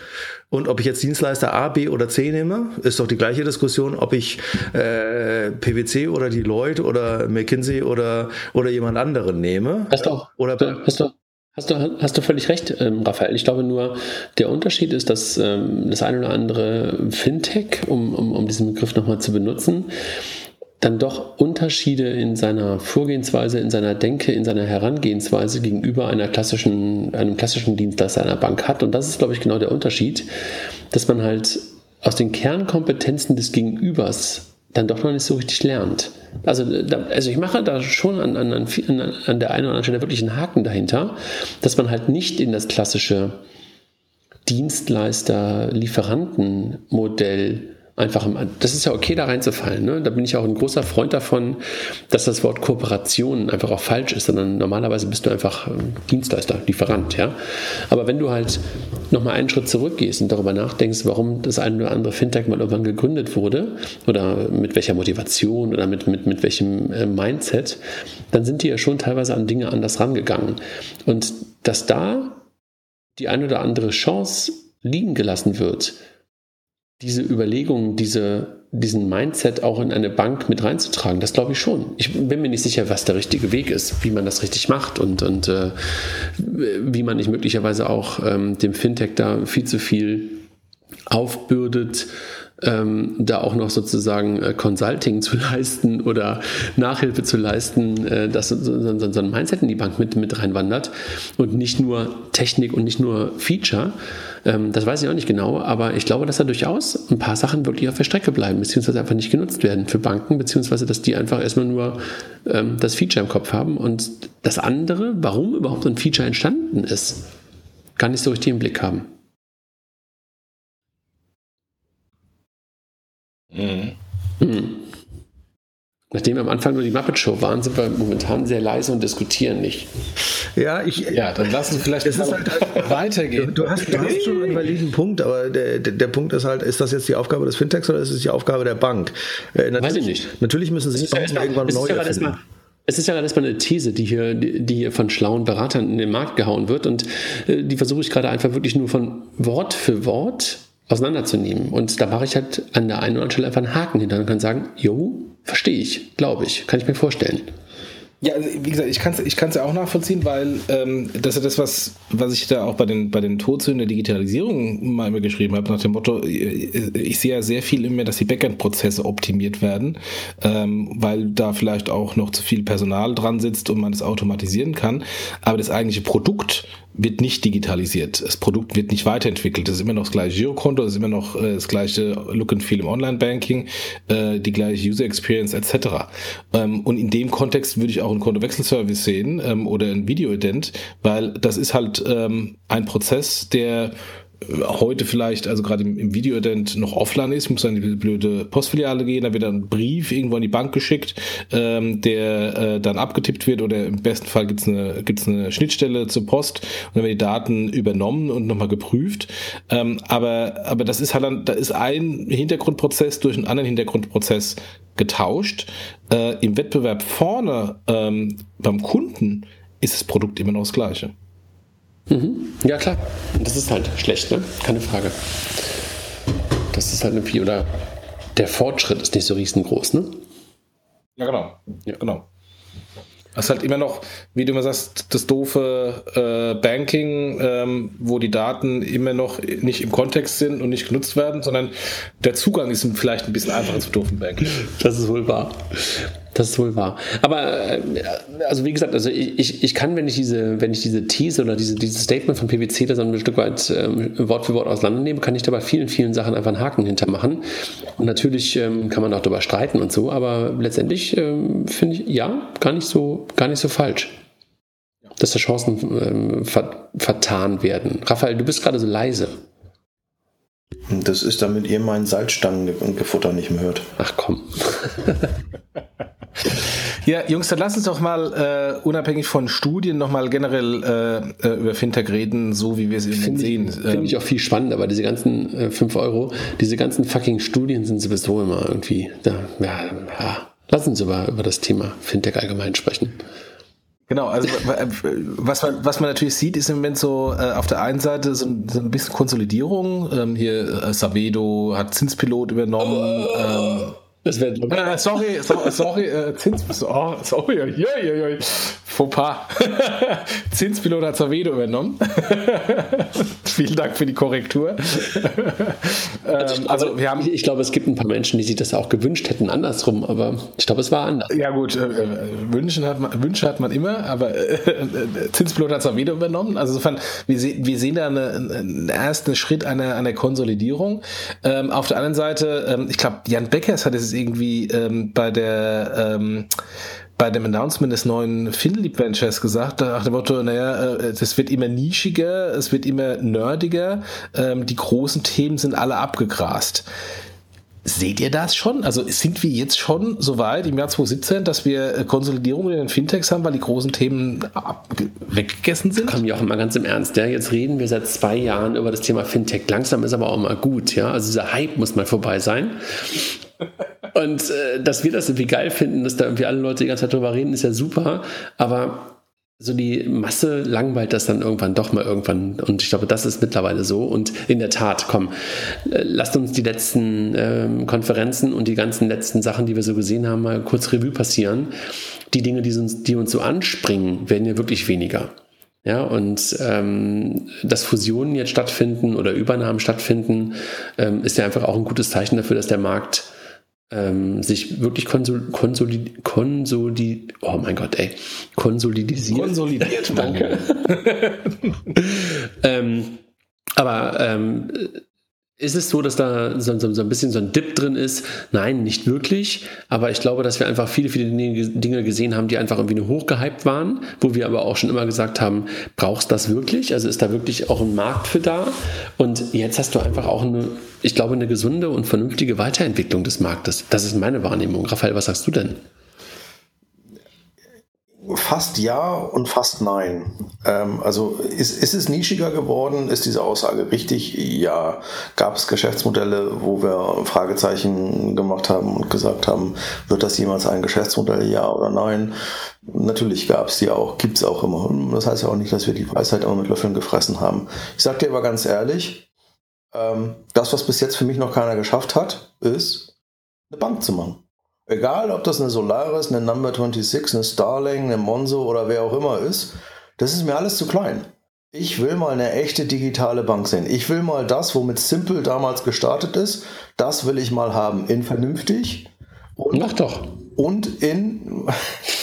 Und ob ich jetzt Dienstleister A, B oder C nehme, ist doch die gleiche Diskussion, ob ich äh, PwC oder Deloitte oder McKinsey oder, oder jemand anderen nehme. Hast du Oder, hast du Hast du, hast du völlig recht, ähm, Raphael. Ich glaube nur, der Unterschied ist, dass ähm, das eine oder andere Fintech, um, um, um diesen Begriff nochmal zu benutzen, dann doch Unterschiede in seiner Vorgehensweise, in seiner Denke, in seiner Herangehensweise gegenüber einer klassischen, einem klassischen Dienstleister einer Bank hat. Und das ist, glaube ich, genau der Unterschied, dass man halt aus den Kernkompetenzen des Gegenübers dann doch noch nicht so richtig lernt. Also, da, also ich mache da schon an, an, an, an der einen oder anderen Stelle wirklich einen Haken dahinter, dass man halt nicht in das klassische Dienstleister-Lieferanten-Modell einfach, das ist ja okay, da reinzufallen. Ne? Da bin ich auch ein großer Freund davon, dass das Wort Kooperation einfach auch falsch ist, sondern normalerweise bist du einfach Dienstleister, Lieferant. Ja? Aber wenn du halt nochmal einen Schritt zurückgehst und darüber nachdenkst, warum das eine oder andere Fintech mal irgendwann gegründet wurde oder mit welcher Motivation oder mit, mit, mit welchem äh, Mindset, dann sind die ja schon teilweise an Dinge anders rangegangen. Und dass da die eine oder andere Chance liegen gelassen wird, diese Überlegungen, diese, diesen Mindset auch in eine Bank mit reinzutragen, das glaube ich schon. Ich bin mir nicht sicher, was der richtige Weg ist, wie man das richtig macht und, und äh, wie man nicht möglicherweise auch ähm, dem Fintech da viel zu viel aufbürdet, ähm, da auch noch sozusagen äh, Consulting zu leisten oder Nachhilfe zu leisten, äh, dass so, so, so, ein Mindset in die Bank mit, mit reinwandert und nicht nur Technik und nicht nur Feature. Ähm, das weiß ich auch nicht genau, aber ich glaube, dass da durchaus ein paar Sachen wirklich auf der Strecke bleiben, beziehungsweise einfach nicht genutzt werden für Banken, beziehungsweise dass die einfach erstmal nur ähm, das Feature im Kopf haben und das andere, warum überhaupt ein Feature entstanden ist, gar nicht so richtig im Blick haben. Mhm. Mhm. Nachdem wir am Anfang nur die Muppet Show waren, sind wir momentan sehr leise und diskutieren nicht. Ja, ich, ja dann lassen wir vielleicht es halt, weitergehen. Du hast, du hast schon einen validen Punkt, aber der, der, der, Punkt ist halt, ist das jetzt die Aufgabe des Fintechs oder ist es die Aufgabe der Bank? Äh, Weiß ich nicht. Natürlich müssen sie ja irgendwann neu erfinden. Es ist ja gerade erstmal eine These, die hier, die hier von schlauen Beratern in den Markt gehauen wird und äh, die versuche ich gerade einfach wirklich nur von Wort für Wort auseinanderzunehmen. Und da mache ich halt an der einen oder anderen Stelle einfach einen Haken hinter und kann sagen, jo, verstehe ich, glaube ich, kann ich mir vorstellen. Ja, also wie gesagt, ich kann es ich ja auch nachvollziehen, weil ähm, das ist ja das, was, was ich da auch bei den, bei den Todsünden der Digitalisierung mal immer geschrieben habe, nach dem Motto, äh, ich sehe ja sehr viel immer, dass die Backend-Prozesse optimiert werden, ähm, weil da vielleicht auch noch zu viel Personal dran sitzt und man es automatisieren kann. Aber das eigentliche Produkt wird nicht digitalisiert. Das Produkt wird nicht weiterentwickelt. Es ist immer noch das gleiche Girokonto, es ist immer noch äh, das gleiche Look and Feel im Online-Banking, äh, die gleiche User Experience etc. Ähm, und in dem Kontext würde ich auch einen Kontowechselservice sehen ähm, oder ein Video-Ident, weil das ist halt ähm, ein Prozess, der heute vielleicht, also gerade im, im Video-Ident noch offline ist, muss an die blöde Postfiliale gehen, da wird dann ein Brief irgendwo an die Bank geschickt, ähm, der äh, dann abgetippt wird oder im besten Fall gibt's eine, gibt's eine Schnittstelle zur Post und dann werden die Daten übernommen und nochmal geprüft. Ähm, aber, aber das ist halt dann, da ist ein Hintergrundprozess durch einen anderen Hintergrundprozess getauscht. Äh, Im Wettbewerb vorne ähm, beim Kunden ist das Produkt immer noch das gleiche. Mhm. Ja, klar. Das ist halt schlecht, ne? Keine Frage. Das ist halt irgendwie, oder der Fortschritt ist nicht so riesengroß, ne? Ja, genau. Ja. genau. Das ist halt immer noch, wie du immer sagst, das doofe äh, Banking, ähm, wo die Daten immer noch nicht im Kontext sind und nicht genutzt werden, sondern der Zugang ist vielleicht ein bisschen einfacher zu doofen Banking. Das ist wohl wahr. Das ist wohl wahr. Aber äh, also wie gesagt, also ich, ich kann, wenn ich diese, wenn ich diese These oder diese, dieses Statement von PwC da so ein Stück weit ähm, Wort für Wort auseinandernehme, kann ich da bei vielen, vielen Sachen einfach einen Haken hintermachen. Und natürlich ähm, kann man auch darüber streiten und so, aber letztendlich ähm, finde ich, ja, gar nicht so, gar nicht so falsch. Dass da Chancen ähm, ver vertan werden. Raphael, du bist gerade so leise. Das ist, damit ihr meinen Salzstangengefutter nicht mehr hört. Ach komm. Ja, Jungs, dann lass uns doch mal äh, unabhängig von Studien nochmal generell äh, äh, über Fintech reden, so wie wir es eben sehen. Finde ähm, ich auch viel spannender, weil diese ganzen äh, 5 Euro, diese ganzen fucking Studien sind sowieso immer irgendwie, da, ja, ja. Lass uns über, über das Thema Fintech allgemein sprechen. Genau, also was man, was man natürlich sieht, ist im Moment so äh, auf der einen Seite so, so ein bisschen Konsolidierung. Ähm, hier äh, Savedo hat Zinspilot übernommen. Oh. Ähm, das wäre äh, sorry, sorry, sorry, äh, Zins, oh, sorry, ja, ja, ja. Fauxpas. Zinspilot hat Zavedo übernommen. Vielen Dank für die Korrektur. Also, ähm, also wir haben, ich, ich, glaube, es gibt ein paar Menschen, die sich das auch gewünscht hätten, andersrum, aber ich glaube, es war anders. Ja, gut, äh, äh Wünschen hat man, Wünsche hat man immer, aber äh, äh Zinspilot hat Zavedo übernommen. Also insofern, wir, se wir sehen da eine, einen ersten Schritt einer, einer Konsolidierung. Ähm, auf der anderen Seite, ähm, ich glaube, Jan Beckers hat es irgendwie ähm, bei der ähm, bei dem Announcement des neuen Finleap Ventures gesagt, nach dem Motto, naja, es äh, wird immer nischiger, es wird immer nerdiger, ähm, die großen Themen sind alle abgegrast. Seht ihr das schon? Also sind wir jetzt schon so weit im Jahr 2017, dass wir äh, Konsolidierung in den Fintechs haben, weil die großen Themen weggegessen sind? Komm, Jochen, mal ganz im Ernst. Ja? Jetzt reden wir seit zwei Jahren über das Thema Fintech. Langsam ist aber auch mal gut. Ja? Also dieser Hype muss mal vorbei sein. Und äh, dass wir das irgendwie geil finden, dass da irgendwie alle Leute die ganze Zeit drüber reden, ist ja super. Aber so die Masse langweilt das dann irgendwann doch mal irgendwann. Und ich glaube, das ist mittlerweile so. Und in der Tat, komm, äh, lasst uns die letzten ähm, Konferenzen und die ganzen letzten Sachen, die wir so gesehen haben, mal kurz Revue passieren. Die Dinge, die uns, die uns so anspringen, werden ja wirklich weniger. Ja, und ähm, dass Fusionen jetzt stattfinden oder Übernahmen stattfinden, ähm, ist ja einfach auch ein gutes Zeichen dafür, dass der Markt ähm, sich wirklich konsol konsolid konsolid oh mein Gott, ey, konsolidisiert. Konsolidiert, danke. ähm, aber ähm, ist es so, dass da so, so, so, ein bisschen so ein Dip drin ist? Nein, nicht wirklich. Aber ich glaube, dass wir einfach viele, viele Dinge gesehen haben, die einfach irgendwie nur hochgehypt waren, wo wir aber auch schon immer gesagt haben, brauchst du das wirklich? Also ist da wirklich auch ein Markt für da? Und jetzt hast du einfach auch eine, ich glaube, eine gesunde und vernünftige Weiterentwicklung des Marktes. Das ist meine Wahrnehmung. Raphael, was sagst du denn? Fast ja und fast nein. Ähm, also ist, ist es nischiger geworden? Ist diese Aussage richtig? Ja. Gab es Geschäftsmodelle, wo wir Fragezeichen gemacht haben und gesagt haben, wird das jemals ein Geschäftsmodell? Ja oder nein? Natürlich gab es die auch, gibt es auch immer. Das heißt ja auch nicht, dass wir die Weisheit immer mit Löffeln gefressen haben. Ich sage dir aber ganz ehrlich, ähm, das, was bis jetzt für mich noch keiner geschafft hat, ist, eine Bank zu machen. Egal, ob das eine Solaris, eine Number 26, eine Starling, eine Monzo oder wer auch immer ist, das ist mir alles zu klein. Ich will mal eine echte digitale Bank sehen. Ich will mal das, womit Simple damals gestartet ist, das will ich mal haben. In vernünftig. Und, Mach doch. Und in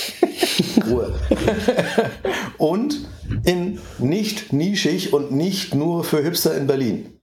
Ruhe. und in nicht nischig und nicht nur für Hipster in Berlin.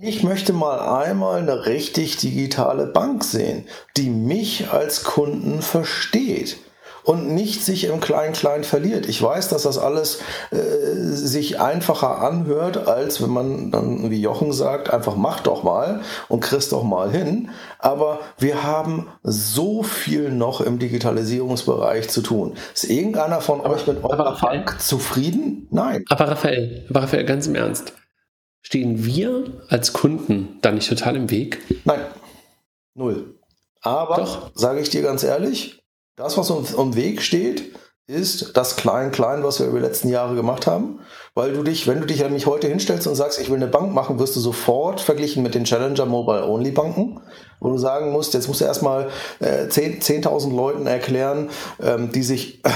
Ich möchte mal einmal eine richtig digitale Bank sehen, die mich als Kunden versteht und nicht sich im Klein-Klein verliert. Ich weiß, dass das alles äh, sich einfacher anhört, als wenn man dann, wie Jochen sagt, einfach mach doch mal und kriegst doch mal hin. Aber wir haben so viel noch im Digitalisierungsbereich zu tun. Ist irgendeiner von aber, euch mit eurer Bank zufrieden? Nein. Aber Raphael, aber Raphael, ganz im Ernst. Stehen wir als Kunden da nicht total im Weg? Nein, null. Aber, sage ich dir ganz ehrlich, das, was uns im Weg steht, ist das Klein-Klein, was wir über die letzten Jahre gemacht haben. Weil du dich, wenn du dich nämlich heute hinstellst und sagst, ich will eine Bank machen, wirst du sofort verglichen mit den Challenger Mobile Only Banken, wo du sagen musst, jetzt musst du erstmal äh, 10.000 10 Leuten erklären, ähm, die sich äh,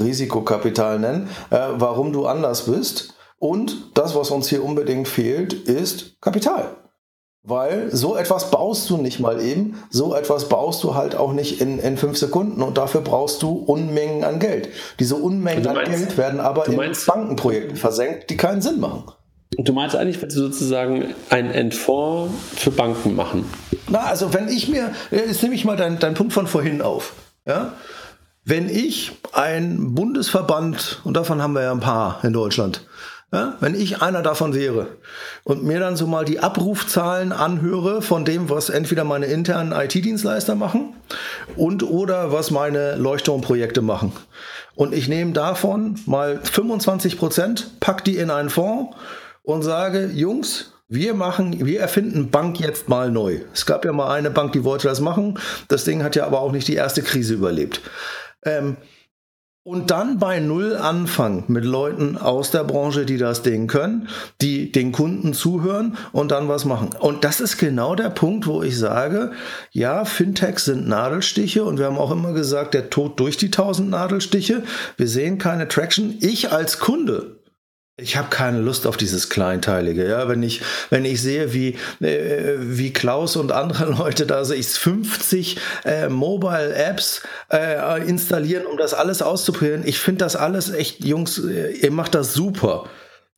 Risikokapital nennen, äh, warum du anders bist. Und das, was uns hier unbedingt fehlt, ist Kapital. Weil so etwas baust du nicht mal eben, so etwas baust du halt auch nicht in, in fünf Sekunden und dafür brauchst du Unmengen an Geld. Diese Unmengen meinst, an Geld werden aber in meinst, Bankenprojekten versenkt, die keinen Sinn machen. Du meinst eigentlich, willst du sozusagen ein Endfonds für Banken machen? Na, also wenn ich mir, jetzt nehme ich mal deinen dein Punkt von vorhin auf. Ja? Wenn ich ein Bundesverband, und davon haben wir ja ein paar in Deutschland, ja, wenn ich einer davon wäre und mir dann so mal die Abrufzahlen anhöre von dem, was entweder meine internen IT-Dienstleister machen und oder was meine Leuchtturmprojekte machen. Und ich nehme davon mal 25 Prozent, pack die in einen Fonds und sage, Jungs, wir machen, wir erfinden Bank jetzt mal neu. Es gab ja mal eine Bank, die wollte das machen. Das Ding hat ja aber auch nicht die erste Krise überlebt. Ähm, und dann bei Null anfangen mit Leuten aus der Branche, die das Ding können, die den Kunden zuhören und dann was machen. Und das ist genau der Punkt, wo ich sage, ja, Fintechs sind Nadelstiche und wir haben auch immer gesagt, der Tod durch die tausend Nadelstiche. Wir sehen keine Traction. Ich als Kunde ich habe keine Lust auf dieses Kleinteilige. Ja, wenn ich, wenn ich sehe, wie, äh, wie Klaus und andere Leute da sich 50 äh, Mobile Apps äh, installieren, um das alles auszuprobieren. Ich finde das alles echt, Jungs, äh, ihr macht das super.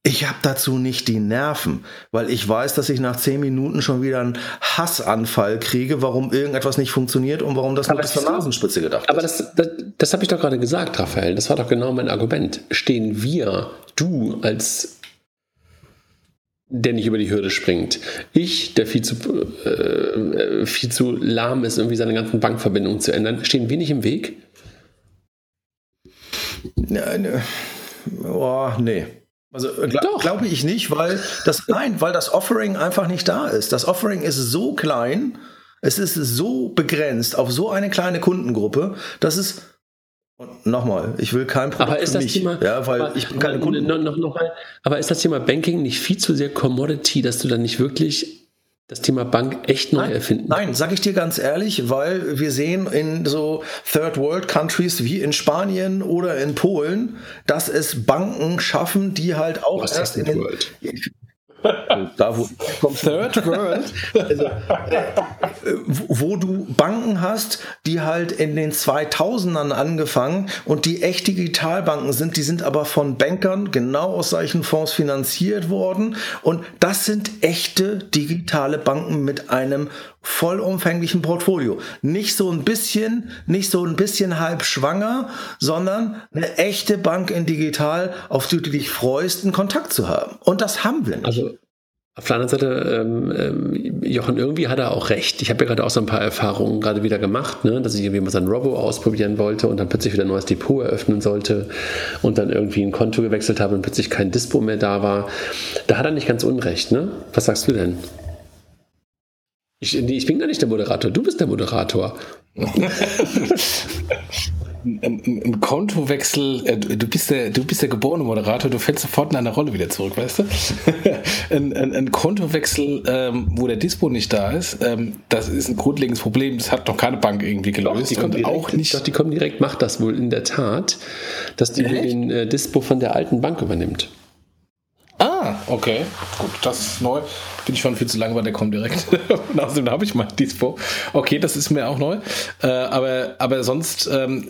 Ich habe dazu nicht die Nerven, weil ich weiß, dass ich nach zehn Minuten schon wieder einen Hassanfall kriege, warum irgendetwas nicht funktioniert und warum das aber nur bis zur Nasenspitze gedacht aber ist. Aber das, das, das habe ich doch gerade gesagt, Raphael. Das war doch genau mein Argument. Stehen wir, du als der nicht über die Hürde springt. Ich, der viel zu, äh, viel zu lahm ist, irgendwie seine ganzen Bankverbindungen zu ändern, stehen wir nicht im Weg? Ja, ne. Oh, nee. Also gl glaube ich nicht, weil das nein, weil das Offering einfach nicht da ist. Das Offering ist so klein, es ist so begrenzt auf so eine kleine Kundengruppe, dass es und nochmal, ich will kein Produkt aber ist das mich, Thema, ja, weil aber, ich bin keine Kunden. Noch, noch, noch mal, aber ist das Thema Banking nicht viel zu sehr Commodity, dass du dann nicht wirklich das Thema Bank echt neu nein, erfinden. Nein, sag ich dir ganz ehrlich, weil wir sehen in so Third World Countries wie in Spanien oder in Polen, dass es Banken schaffen, die halt auch Was erst in den, World? Da wo Third World, also, äh, wo du Banken hast, die halt in den 2000ern angefangen und die echt Digitalbanken sind, die sind aber von Bankern genau aus solchen Fonds finanziert worden. Und das sind echte digitale Banken mit einem vollumfänglichen Portfolio. Nicht so ein bisschen, nicht so ein bisschen halb schwanger, sondern eine echte Bank in digital, auf die du dich freust, einen Kontakt zu haben. Und das haben wir nicht. Also auf der anderen Seite, ähm, ähm, Jochen, irgendwie hat er auch recht. Ich habe ja gerade auch so ein paar Erfahrungen gerade wieder gemacht, ne? dass ich irgendwie mal sein Robo ausprobieren wollte und dann plötzlich wieder ein neues Depot eröffnen sollte und dann irgendwie ein Konto gewechselt habe und plötzlich kein Dispo mehr da war. Da hat er nicht ganz unrecht, ne? Was sagst du denn? Ich, ich bin gar nicht der Moderator, du bist der Moderator. ein, Kontowechsel, äh, du bist der, du bist der geborene Moderator, du fällst sofort in eine Rolle wieder zurück, weißt du? ein, ein, ein, Kontowechsel, ähm, wo der Dispo nicht da ist, ähm, das ist ein grundlegendes Problem, das hat noch keine Bank irgendwie gelöst. Doch, die kommen direkt, auch nicht. Doch, die kommen direkt, macht das wohl in der Tat, dass die den äh, Dispo von der alten Bank übernimmt. Ah, okay. Gut, das ist neu. Bin ich schon viel zu lang, weil der kommt direkt. Und außerdem habe ich mal Dispo. Okay, das ist mir auch neu. Äh, aber, aber sonst, ähm,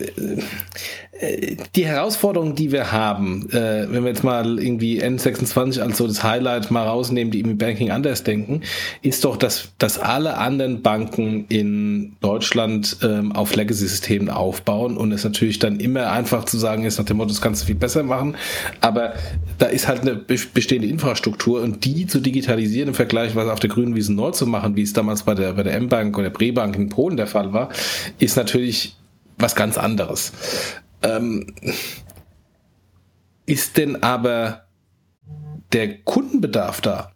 die Herausforderung, die wir haben, äh, wenn wir jetzt mal irgendwie N26 als so das Highlight mal rausnehmen, die im Banking anders denken, ist doch, dass, dass alle anderen Banken in Deutschland ähm, auf Legacy-Systemen aufbauen und es natürlich dann immer einfach zu sagen ist, nach dem Motto, das kannst du viel besser machen, aber da ist halt eine bestehende Infrastruktur und die zu digitalisieren im Vergleich, was auf der grünen Wiese neu zu machen, wie es damals bei der, bei der M-Bank oder der Bre-Bank in Polen der Fall war, ist natürlich was ganz anderes. Ähm, ist denn aber der Kundenbedarf da?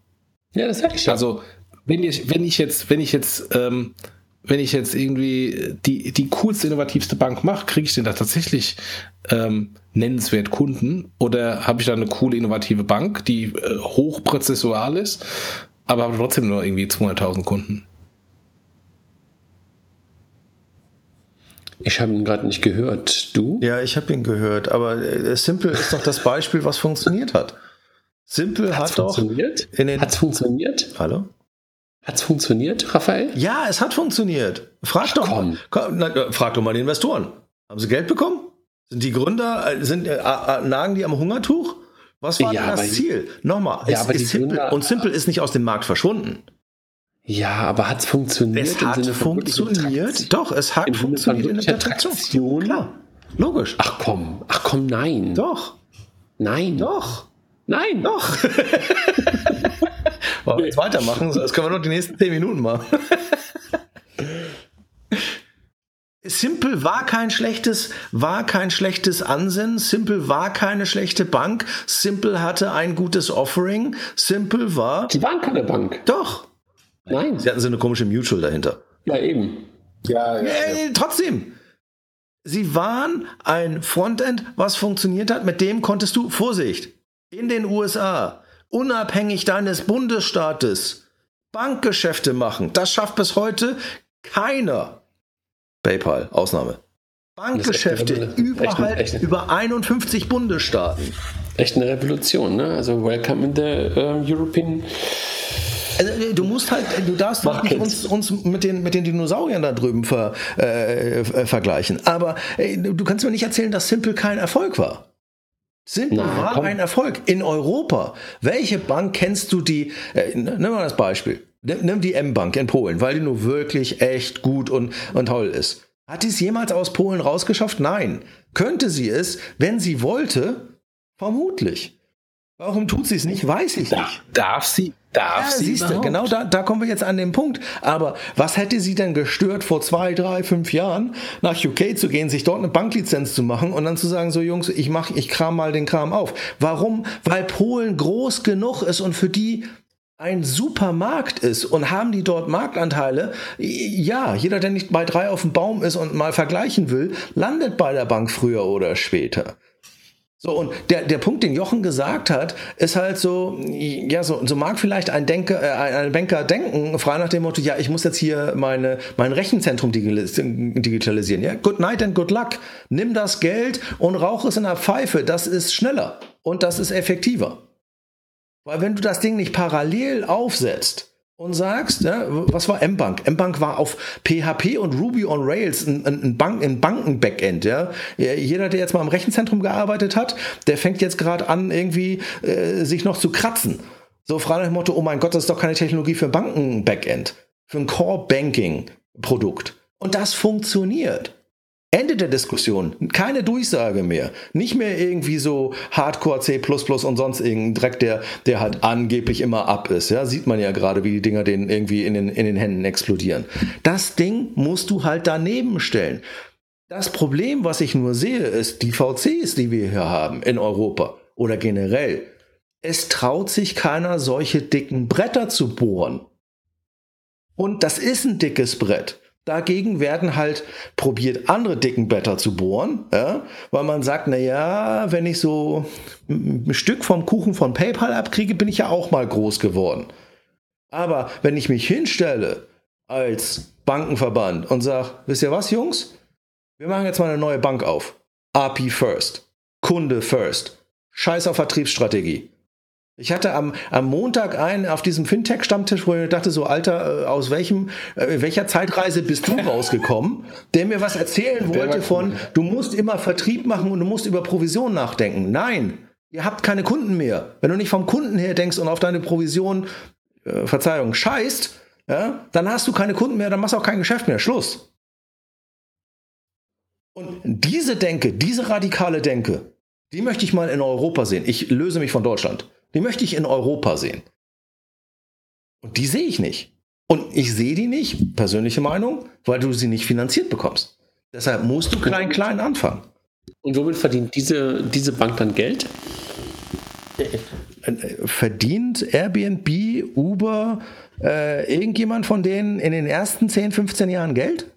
Ja, das sag ich schon. Also, wenn ich, wenn ich jetzt, wenn ich jetzt, ähm, wenn ich jetzt irgendwie die, die coolste, innovativste Bank mache, kriege ich denn da tatsächlich ähm, nennenswert Kunden? Oder habe ich da eine coole, innovative Bank, die äh, hochprozessual ist, aber habe trotzdem nur irgendwie 200.000 Kunden? Ich habe ihn gerade nicht gehört. Du? Ja, ich habe ihn gehört. Aber äh, Simple ist doch das Beispiel, was funktioniert hat. Simple Hat's hat doch. Funktioniert? Hat es funktioniert? Hallo? Hat es funktioniert, Raphael? Ja, es hat funktioniert. Frag Ach, doch komm. Komm, na, äh, frag doch mal die Investoren. Haben sie Geld bekommen? Sind die Gründer, äh, sind, äh, nagen die am Hungertuch? Was war ja, das Ziel? Nochmal, ja, aber ist Simple, und Simple ist nicht aus dem Markt verschwunden. Ja, aber hat es funktioniert? Es hat funktioniert. Doch, es hat funktioniert in der Traktion. Klar, logisch. Ach komm, ach komm, nein. Doch. Nein. Doch. Nein. Doch. Wollen wir jetzt weitermachen? Das können wir noch die nächsten zehn Minuten machen. Simple war kein schlechtes, war kein schlechtes Ansinnen. Simple war keine schlechte Bank. Simple hatte ein gutes Offering. Simple war. Die waren keine Bank. Doch. Nein. Sie hatten so eine komische Mutual dahinter. Ja, eben. Ja, ja, ja. Äh, trotzdem. Sie waren ein Frontend, was funktioniert hat, mit dem konntest du, Vorsicht, in den USA, unabhängig deines Bundesstaates, Bankgeschäfte machen. Das schafft bis heute keiner. PayPal, Ausnahme. Bankgeschäfte überall über 51 Bundesstaaten. Echt eine Revolution, ne? Also welcome in the uh, European also, äh, du musst halt, du darfst doch nicht uns, uns mit, den, mit den Dinosauriern da drüben ver, äh, äh, vergleichen. Aber ey, du kannst mir nicht erzählen, dass Simple kein Erfolg war. Simple Na, war komm. ein Erfolg in Europa. Welche Bank kennst du die? Äh, nimm mal das Beispiel. Nimm die M-Bank in Polen, weil die nur wirklich echt gut und, und toll ist. Hat die es jemals aus Polen rausgeschafft? Nein. Könnte sie es, wenn sie wollte? Vermutlich. Warum tut sie es nicht? Weiß ich nicht. Darf sie? Darf ja, sie? Siehst du, genau da, da kommen wir jetzt an den Punkt. Aber was hätte sie denn gestört, vor zwei, drei, fünf Jahren nach UK zu gehen, sich dort eine Banklizenz zu machen und dann zu sagen, so Jungs, ich mach, ich kram mal den Kram auf. Warum? Weil Polen groß genug ist und für die ein Supermarkt ist und haben die dort Marktanteile? Ja, jeder, der nicht bei drei auf dem Baum ist und mal vergleichen will, landet bei der Bank früher oder später. So, und der, der Punkt, den Jochen gesagt hat, ist halt so, ja, so, so mag vielleicht ein, Denker, äh, ein Banker denken, frei nach dem Motto, ja, ich muss jetzt hier meine, mein Rechenzentrum digitalisieren. Ja, good night and good luck. Nimm das Geld und rauch es in der Pfeife. Das ist schneller und das ist effektiver. Weil wenn du das Ding nicht parallel aufsetzt, und sagst, ja, was war M-Bank? M-Bank war auf PHP und Ruby on Rails ein, ein, Bank, ein Banken-Backend. Ja? Jeder, der jetzt mal im Rechenzentrum gearbeitet hat, der fängt jetzt gerade an, irgendwie äh, sich noch zu kratzen. So frei nach dem Motto, oh mein Gott, das ist doch keine Technologie für Banken-Backend, für ein Core-Banking-Produkt. Und das funktioniert. Ende der Diskussion. Keine Durchsage mehr. Nicht mehr irgendwie so Hardcore C und sonst irgendein Dreck, der, der halt angeblich immer ab ist. Ja, sieht man ja gerade, wie die Dinger den irgendwie in den, in den Händen explodieren. Das Ding musst du halt daneben stellen. Das Problem, was ich nur sehe, ist die VCs, die wir hier haben in Europa oder generell. Es traut sich keiner, solche dicken Bretter zu bohren. Und das ist ein dickes Brett. Dagegen werden halt probiert, andere dicken Blätter zu bohren, ja? weil man sagt, na ja, wenn ich so ein Stück vom Kuchen von PayPal abkriege, bin ich ja auch mal groß geworden. Aber wenn ich mich hinstelle als Bankenverband und sage, wisst ihr was, Jungs? Wir machen jetzt mal eine neue Bank auf. API First. Kunde First. Scheiß auf Vertriebsstrategie. Ich hatte am, am Montag einen auf diesem Fintech-Stammtisch, wo ich dachte, so Alter, äh, aus welchem, äh, welcher Zeitreise bist du rausgekommen, der mir was erzählen wollte von, du musst immer Vertrieb machen und du musst über Provision nachdenken. Nein, ihr habt keine Kunden mehr. Wenn du nicht vom Kunden her denkst und auf deine Provision, äh, Verzeihung, scheißt, ja, dann hast du keine Kunden mehr, dann machst du auch kein Geschäft mehr. Schluss. Und diese Denke, diese radikale Denke, die möchte ich mal in Europa sehen. Ich löse mich von Deutschland. Die möchte ich in Europa sehen. Und die sehe ich nicht. Und ich sehe die nicht, persönliche Meinung, weil du sie nicht finanziert bekommst. Deshalb musst du klein, klein anfangen. Und womit verdient diese, diese Bank dann Geld? Verdient Airbnb, Uber, äh, irgendjemand von denen in den ersten 10, 15 Jahren Geld?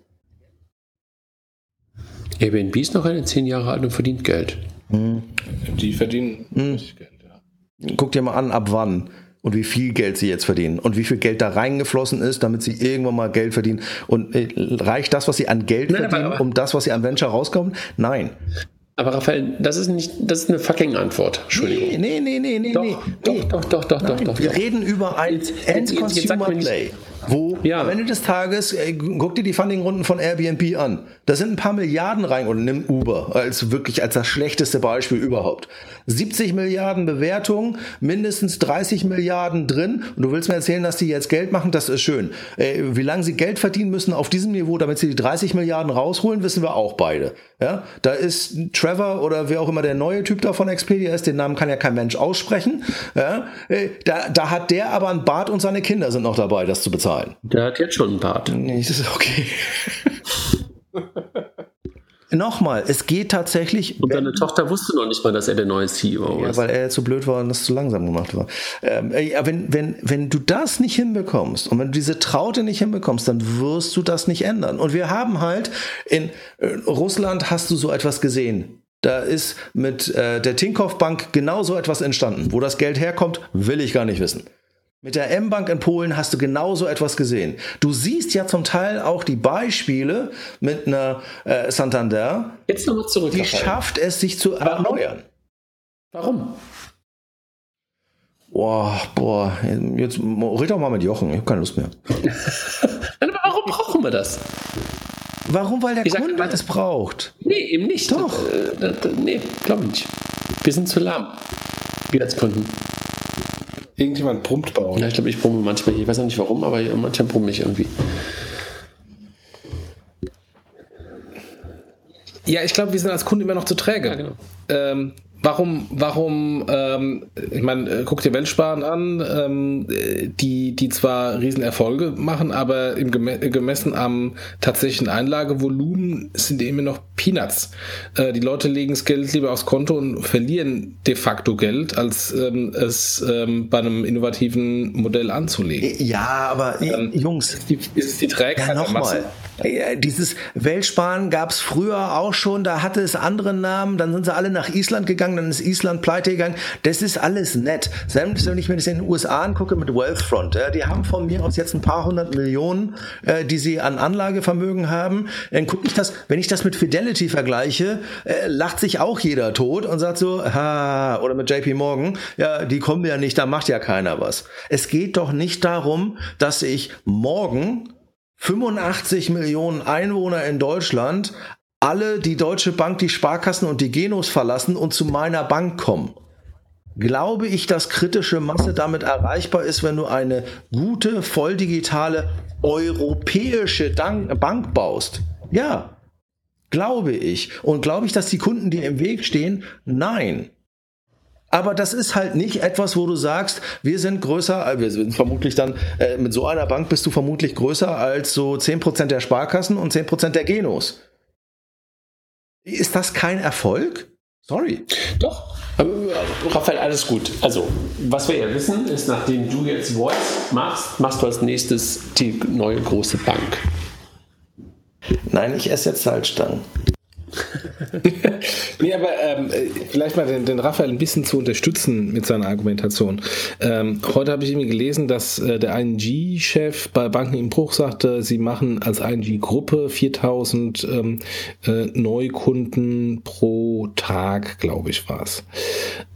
Airbnb ist noch eine 10 Jahre alt und verdient Geld. Hm. Die verdienen hm. Geld. Guck dir mal an, ab wann und wie viel Geld sie jetzt verdienen und wie viel Geld da reingeflossen ist, damit sie irgendwann mal Geld verdienen. Und äh, reicht das, was sie an Geld Nein, verdienen, aber, um das, was sie an Venture rauskommen? Nein. Aber Raphael, das ist nicht, das ist eine fucking Antwort. Entschuldigung. Nee, nee, nee, nee, doch, nee. Doch, doch, doch, doch, doch, Wir reden über ein End-Consumer Play. Wo ja. am Ende des Tages, ey, guck dir die Funding-Runden von Airbnb an. Da sind ein paar Milliarden rein und nimm Uber als wirklich als das schlechteste Beispiel überhaupt. 70 Milliarden Bewertungen, mindestens 30 Milliarden drin. Und du willst mir erzählen, dass die jetzt Geld machen, das ist schön. Ey, wie lange sie Geld verdienen müssen auf diesem Niveau, damit sie die 30 Milliarden rausholen, wissen wir auch beide. Ja, da ist Trevor oder wer auch immer der neue Typ da von Expedia ist, den Namen kann ja kein Mensch aussprechen. Ja, da, da hat der aber ein Bart und seine Kinder sind noch dabei, das zu bezahlen zahlen. Der hat jetzt schon einen Bart. Nee, das ist okay. nochmal, es geht tatsächlich. Und deine Tochter wusste noch nicht mal, dass er der neue CEO ja, ist. weil er zu blöd war und das zu langsam gemacht war. Ähm, ja, wenn, wenn, wenn du das nicht hinbekommst und wenn du diese Traute nicht hinbekommst, dann wirst du das nicht ändern. Und wir haben halt in äh, Russland hast du so etwas gesehen. Da ist mit äh, der Tinkoff Bank genau so etwas entstanden. Wo das Geld herkommt, will ich gar nicht wissen. Mit der M-Bank in Polen hast du genauso etwas gesehen. Du siehst ja zum Teil auch die Beispiele mit einer äh, Santander. Jetzt nochmal zurück. Die schafft es, sich zu erneuern. Warum? Boah, boah, jetzt red doch mal mit Jochen, ich habe keine Lust mehr. Warum brauchen wir das? Warum? Weil der Ich sag Kunde mal- es braucht. Nee, eben nicht. Doch. Das, äh, das, nee, glaube ich nicht. Wir sind zu lahm. Wir als Kunden. Irgendjemand brummt bei uns. Ja, ich glaube, ich brumme manchmal. Ich weiß auch nicht warum, aber manchmal brumme ich irgendwie. Ja, ich glaube, wir sind als Kunde immer noch zu träge. Ja, genau. ähm, warum, warum, ähm, ich meine, äh, guck dir Weltsparen an, ähm, äh, die, die zwar Riesenerfolge machen, aber im geme gemessen am tatsächlichen Einlagevolumen sind die immer noch Peanuts. Äh, die Leute legen das Geld lieber aufs Konto und verlieren de facto Geld, als ähm, es ähm, bei einem innovativen Modell anzulegen. Ja, aber Jungs, Die, ist die Trägheit Ja, nochmal. Dieses Weltsparen gab es früher auch schon, da hatte es andere Namen, dann sind sie alle nach Island gegangen, dann ist Island pleite gegangen. Das ist alles nett. Selbst wenn ich mir das in den USA angucke mit Wealthfront, ja, die haben von mir aus jetzt ein paar hundert Millionen, äh, die sie an Anlagevermögen haben. Dann gucke ich das, wenn ich das mit Fidelity vergleiche, äh, lacht sich auch jeder tot und sagt so, ha, oder mit JP Morgan, ja, die kommen ja nicht, da macht ja keiner was. Es geht doch nicht darum, dass ich morgen 85 Millionen Einwohner in Deutschland alle die Deutsche Bank, die Sparkassen und die Genos verlassen und zu meiner Bank kommen. Glaube ich, dass kritische Masse damit erreichbar ist, wenn du eine gute, volldigitale europäische Bank baust? Ja, glaube ich. Und glaube ich, dass die Kunden dir im Weg stehen? Nein. Aber das ist halt nicht etwas, wo du sagst, wir sind größer, äh, wir sind vermutlich dann, äh, mit so einer Bank bist du vermutlich größer als so 10% der Sparkassen und 10% der Genos. Ist das kein Erfolg? Sorry. Doch. Aber, äh, Raphael, alles gut. Also, was wir ja wissen, ist, nachdem du jetzt Voice machst, machst du als nächstes die neue große Bank. Nein, ich esse jetzt Salzstangen. Nee, aber ähm, äh, vielleicht mal den, den Raphael ein bisschen zu unterstützen mit seiner Argumentation. Ähm, heute habe ich irgendwie gelesen, dass äh, der ING-Chef bei Banken im Bruch sagte, sie machen als ING-Gruppe 4000 ähm, äh, Neukunden pro Tag, glaube ich, war es.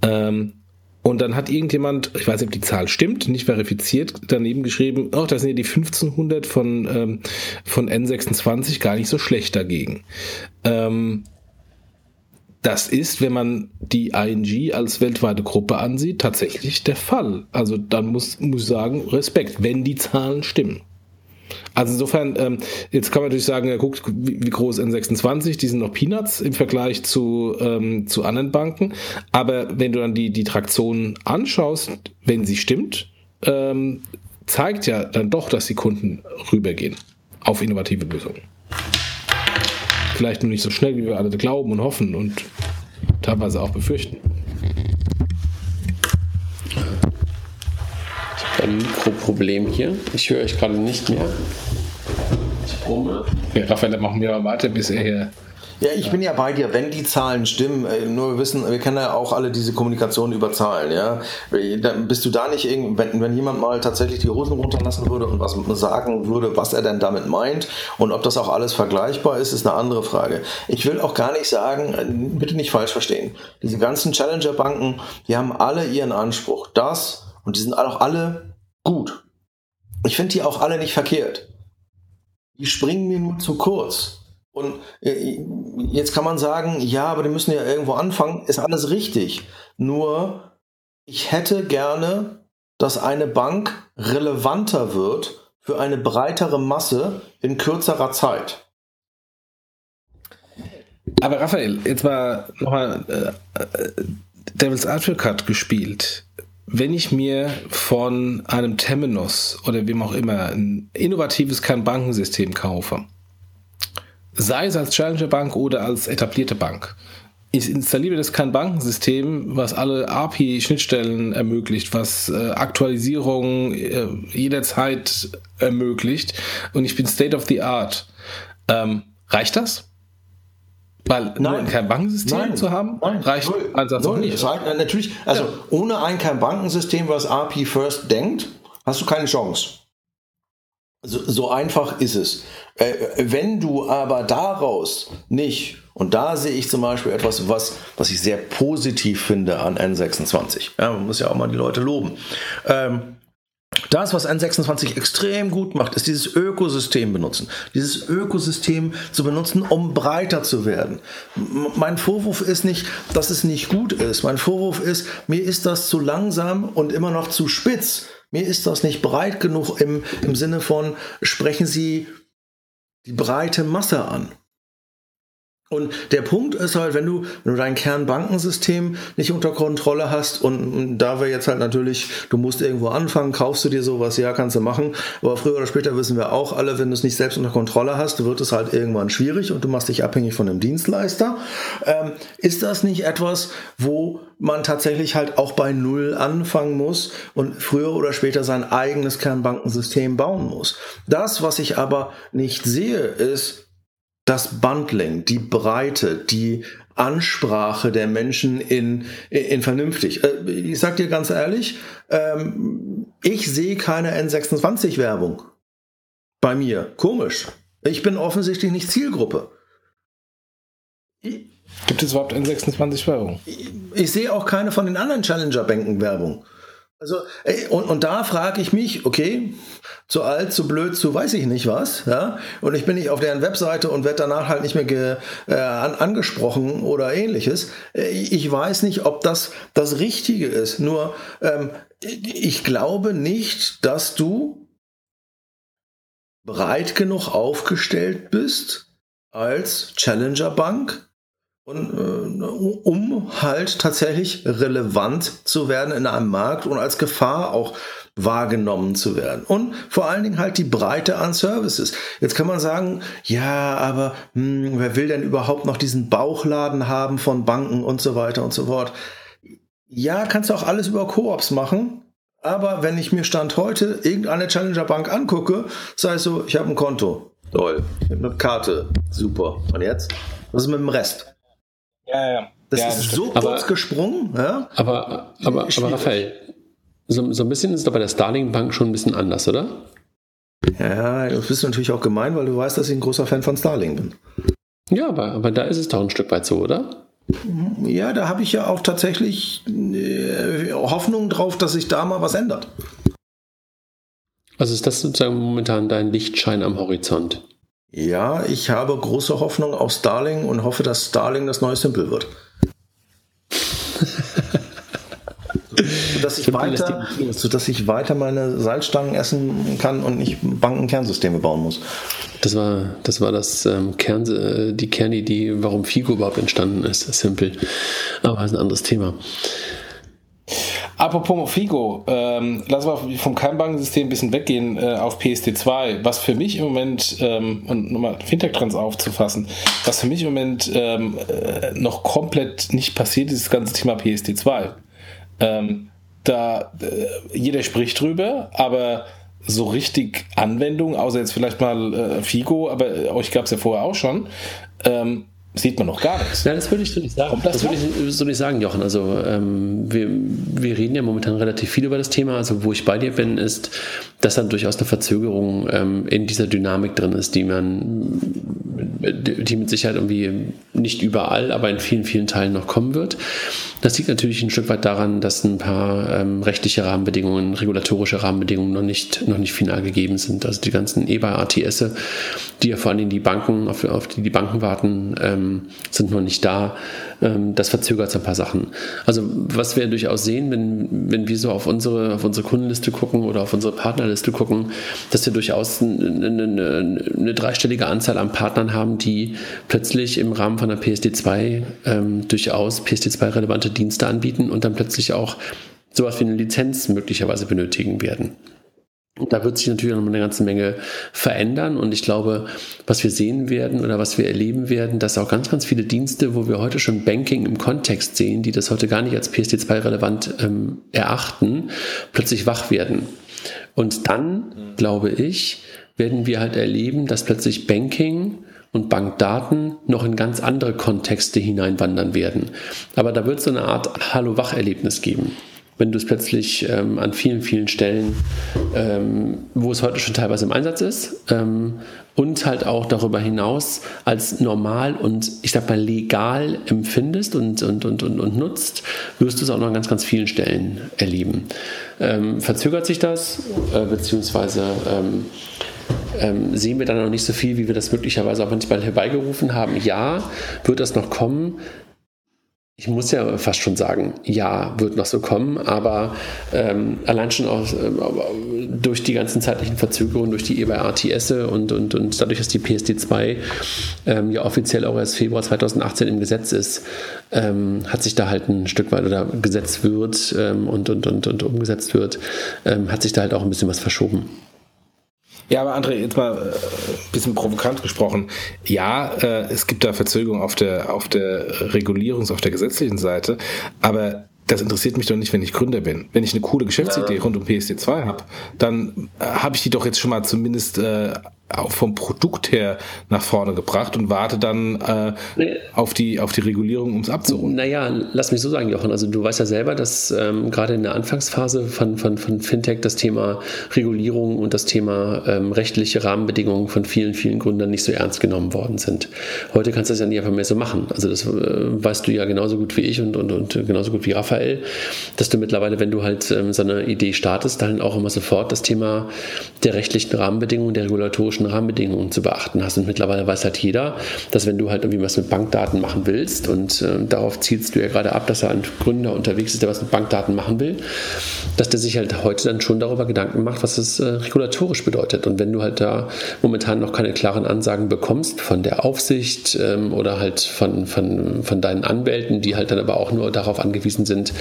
Ähm, und dann hat irgendjemand, ich weiß nicht, ob die Zahl stimmt, nicht verifiziert, daneben geschrieben, oh, da sind ja die 1500 von, ähm, von N26 gar nicht so schlecht dagegen. Ähm, das ist, wenn man die ING als weltweite Gruppe ansieht, tatsächlich der Fall. Also dann muss, muss ich sagen, Respekt, wenn die Zahlen stimmen. Also insofern, ähm, jetzt kann man natürlich sagen, ja, guckt, wie, wie groß N26, die sind noch Peanuts im Vergleich zu, ähm, zu anderen Banken. Aber wenn du dann die, die Traktion anschaust, wenn sie stimmt, ähm, zeigt ja dann doch, dass die Kunden rübergehen auf innovative Lösungen. Vielleicht nur nicht so schnell, wie wir alle glauben und hoffen und teilweise auch befürchten. Ein Mikroproblem hier. Ich höre euch gerade nicht mehr. Ich brumme. Ja, Raphael, machen wir mal weiter, bis er hier. Ja, ich bin ja bei dir, wenn die Zahlen stimmen, äh, nur wir wissen, wir kennen ja auch alle diese Kommunikation über Zahlen, ja. Dann bist du da nicht irgend, wenn, wenn jemand mal tatsächlich die Hosen runterlassen würde und was sagen würde, was er denn damit meint und ob das auch alles vergleichbar ist, ist eine andere Frage. Ich will auch gar nicht sagen, äh, bitte nicht falsch verstehen. Diese ganzen Challenger-Banken, die haben alle ihren Anspruch. Das, und die sind auch alle gut. Ich finde die auch alle nicht verkehrt. Die springen mir nur zu kurz. Und äh, jetzt kann man sagen, ja, aber die müssen ja irgendwo anfangen. Ist alles richtig. Nur, ich hätte gerne, dass eine Bank relevanter wird für eine breitere Masse in kürzerer Zeit. Aber Raphael, jetzt mal nochmal äh, äh, Devil's Advocate gespielt. Wenn ich mir von einem Temenos oder wem auch immer ein innovatives Kernbankensystem kaufe, sei es als Challenger-Bank oder als etablierte Bank. Ich installiere das kein Bankensystem, was alle API-Schnittstellen ermöglicht, was äh, Aktualisierung äh, jederzeit ermöglicht und ich bin State of the Art. Ähm, reicht das? Weil nein, kein Bankensystem nein, zu haben, nein, reicht null, Ansatz null, nicht. Reicht, natürlich, also ja. ohne ein kein Bankensystem, was API First denkt, hast du keine Chance. So, so einfach ist es. Äh, wenn du aber daraus nicht, und da sehe ich zum Beispiel etwas, was, was ich sehr positiv finde an N26. Ja, man muss ja auch mal die Leute loben. Ähm, das, was N26 extrem gut macht, ist dieses Ökosystem benutzen. Dieses Ökosystem zu benutzen, um breiter zu werden. Mein Vorwurf ist nicht, dass es nicht gut ist. Mein Vorwurf ist, mir ist das zu langsam und immer noch zu spitz. Mir ist das nicht breit genug im, im Sinne von, sprechen Sie die breite Masse an. Und der Punkt ist halt, wenn du, wenn du dein Kernbankensystem nicht unter Kontrolle hast und, da wir jetzt halt natürlich, du musst irgendwo anfangen, kaufst du dir sowas, ja, kannst du machen, aber früher oder später wissen wir auch alle, wenn du es nicht selbst unter Kontrolle hast, wird es halt irgendwann schwierig und du machst dich abhängig von einem Dienstleister. Ähm, ist das nicht etwas, wo man tatsächlich halt auch bei Null anfangen muss und früher oder später sein eigenes Kernbankensystem bauen muss? Das, was ich aber nicht sehe, ist, das Bundling, die Breite, die Ansprache der Menschen in, in vernünftig. Äh, ich sag dir ganz ehrlich, ähm, ich sehe keine N26-Werbung bei mir. Komisch. Ich bin offensichtlich nicht Zielgruppe. Gibt es überhaupt N26-Werbung? Ich, ich sehe auch keine von den anderen Challenger-Bänken Also, und, und da frage ich mich, okay, zu alt, zu blöd, zu weiß ich nicht was, ja, und ich bin nicht auf deren Webseite und werde danach halt nicht mehr ge, äh, an, angesprochen oder ähnliches. Äh, ich weiß nicht, ob das das Richtige ist. Nur, ähm, ich glaube nicht, dass du breit genug aufgestellt bist als Challenger Bank und, äh, um halt tatsächlich relevant zu werden in einem Markt und als Gefahr auch wahrgenommen zu werden. Und vor allen Dingen halt die Breite an Services. Jetzt kann man sagen, ja, aber hm, wer will denn überhaupt noch diesen Bauchladen haben von Banken und so weiter und so fort. Ja, kannst du auch alles über Koops machen. Aber wenn ich mir Stand heute irgendeine Challenger Bank angucke, sei es so, ich habe ein Konto. Toll. Ich habe eine Karte. Super. Und jetzt? Was ist mit dem Rest? Ja, ja. Das ja, ist das so kurz gesprungen. Ja? Aber, aber, aber Raphael, so, so ein bisschen ist bei der Starling Bank schon ein bisschen anders, oder? Ja, das bist du natürlich auch gemein, weil du weißt, dass ich ein großer Fan von Starling bin. Ja, aber, aber da ist es doch ein Stück weit so, oder? Ja, da habe ich ja auch tatsächlich äh, Hoffnung drauf, dass sich da mal was ändert. Also ist das sozusagen momentan dein Lichtschein am Horizont? Ja, ich habe große Hoffnung auf Starling und hoffe, dass Starling das neue Simple wird. sodass ich, weiter, sodass ich weiter meine Salzstangen essen kann und nicht Bankenkernsysteme bauen muss. Das war das, war das ähm, Kern, äh, die Kernidee, warum Figo überhaupt entstanden ist. Simple. Aber das ist ein anderes Thema. Apropos Figo, ähm, lass mal vom Kernbankensystem ein bisschen weggehen äh, auf PSD2. Was für mich im Moment, ähm, und nochmal Fintech-Trends aufzufassen, was für mich im Moment ähm, äh, noch komplett nicht passiert ist, das ganze Thema PSD2. Ähm, da äh, jeder spricht drüber, aber so richtig Anwendung, außer jetzt vielleicht mal äh, Figo, aber äh, euch gab es ja vorher auch schon, ähm, sieht man noch gar nichts. Nein, das würde ich so nicht sagen. das, das würde ich so nicht sagen, Jochen. Also ähm, wir, wir reden ja momentan relativ viel über das Thema. Also wo ich bei dir bin, ist, dass dann durchaus eine Verzögerung ähm, in dieser Dynamik drin ist, die man, die mit Sicherheit irgendwie nicht überall, aber in vielen, vielen Teilen noch kommen wird. Das liegt natürlich ein Stück weit daran, dass ein paar ähm, rechtliche Rahmenbedingungen, regulatorische Rahmenbedingungen noch nicht, noch nicht final gegeben sind. Also die ganzen EBA-ATS, die ja vor allen Dingen die Banken, auf, auf die die Banken warten, ähm, sind noch nicht da. Ähm, das verzögert so ein paar Sachen. Also was wir durchaus sehen, wenn, wenn wir so auf unsere, auf unsere Kundenliste gucken oder auf unsere Partnerliste gucken, dass wir durchaus eine, eine, eine dreistellige Anzahl an Partnern haben, die plötzlich im Rahmen von der PSD2 ähm, durchaus PSD2-relevante Dienste anbieten und dann plötzlich auch sowas wie eine Lizenz möglicherweise benötigen werden. Da wird sich natürlich noch eine ganze Menge verändern und ich glaube, was wir sehen werden oder was wir erleben werden, dass auch ganz, ganz viele Dienste, wo wir heute schon Banking im Kontext sehen, die das heute gar nicht als PSD2 relevant ähm, erachten, plötzlich wach werden. Und dann, glaube ich, werden wir halt erleben, dass plötzlich Banking und Bankdaten noch in ganz andere Kontexte hineinwandern werden. Aber da wird es so eine Art Hallo-Wach-Erlebnis geben wenn du es plötzlich ähm, an vielen, vielen Stellen, ähm, wo es heute schon teilweise im Einsatz ist, ähm, und halt auch darüber hinaus als normal und ich sag mal legal empfindest und, und, und, und, und nutzt, wirst du es auch noch an ganz, ganz vielen Stellen erleben. Ähm, verzögert sich das, äh, beziehungsweise ähm, ähm, sehen wir dann noch nicht so viel, wie wir das möglicherweise auch manchmal herbeigerufen haben. Ja, wird das noch kommen, ich muss ja fast schon sagen, ja, wird noch so kommen, aber ähm, allein schon aus, äh, durch die ganzen zeitlichen Verzögerungen, durch die EBA-RTS und, und, und dadurch, dass die PSD2 ähm, ja offiziell auch erst Februar 2018 im Gesetz ist, ähm, hat sich da halt ein Stück weit oder gesetzt wird ähm, und, und, und, und umgesetzt wird, ähm, hat sich da halt auch ein bisschen was verschoben. Ja, aber André, jetzt mal ein äh, bisschen provokant gesprochen. Ja, äh, es gibt da Verzögerungen auf der, auf der Regulierungs-, auf der gesetzlichen Seite, aber das interessiert mich doch nicht, wenn ich Gründer bin. Wenn ich eine coole Geschäftsidee ja. rund um PSD2 habe, dann äh, habe ich die doch jetzt schon mal zumindest äh, auch vom Produkt her nach vorne gebracht und warte dann äh, auf, die, auf die Regulierung, um es abzurunden. Naja, lass mich so sagen, Jochen. Also du weißt ja selber, dass ähm, gerade in der Anfangsphase von, von, von Fintech das Thema Regulierung und das Thema ähm, rechtliche Rahmenbedingungen von vielen, vielen Gründern nicht so ernst genommen worden sind. Heute kannst du das ja nicht einfach mehr so machen. Also das äh, weißt du ja genauso gut wie ich und, und, und genauso gut wie Raphael, dass du mittlerweile, wenn du halt ähm, so eine Idee startest, dann auch immer sofort das Thema der rechtlichen Rahmenbedingungen, der regulatorischen regulatorischen Rahmenbedingungen zu beachten hast. Und mittlerweile weiß halt jeder, dass wenn du halt irgendwie was mit Bankdaten machen willst und äh, darauf zielst du ja gerade ab, dass er ein Gründer unterwegs ist, der was mit Bankdaten machen will, dass der sich halt heute dann schon darüber Gedanken macht, was es äh, regulatorisch bedeutet. Und wenn du halt da momentan noch keine klaren Ansagen bekommst von der Aufsicht ähm, oder halt von, von, von deinen Anwälten, die halt dann aber auch nur darauf angewiesen sind,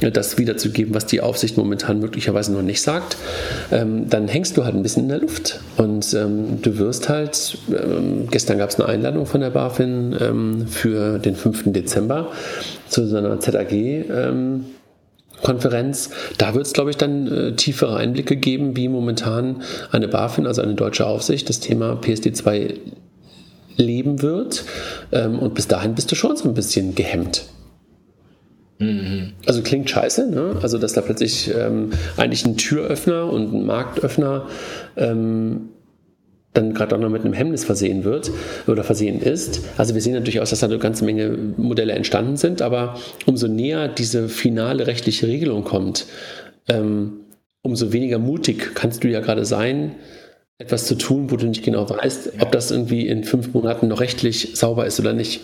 das wiederzugeben, was die Aufsicht momentan möglicherweise noch nicht sagt, ähm, dann hängst du halt ein bisschen in der Luft. Und ähm, ähm, du wirst halt, ähm, gestern gab es eine Einladung von der BaFin ähm, für den 5. Dezember zu so einer ZAG. Ähm, Konferenz. Da wird es, glaube ich, dann äh, tiefere Einblicke geben, wie momentan eine BaFin, also eine deutsche Aufsicht, das Thema PSD2 leben wird. Ähm, und bis dahin bist du schon so ein bisschen gehemmt. Mhm. Also klingt scheiße, ne? Also dass da plötzlich ähm, eigentlich ein Türöffner und ein Marktöffner ähm, dann gerade auch noch mit einem Hemmnis versehen wird oder versehen ist. Also wir sehen natürlich aus, dass da eine ganze Menge Modelle entstanden sind, aber umso näher diese finale rechtliche Regelung kommt, ähm, umso weniger mutig kannst du ja gerade sein, etwas zu tun, wo du nicht genau weißt, ob das irgendwie in fünf Monaten noch rechtlich sauber ist oder nicht.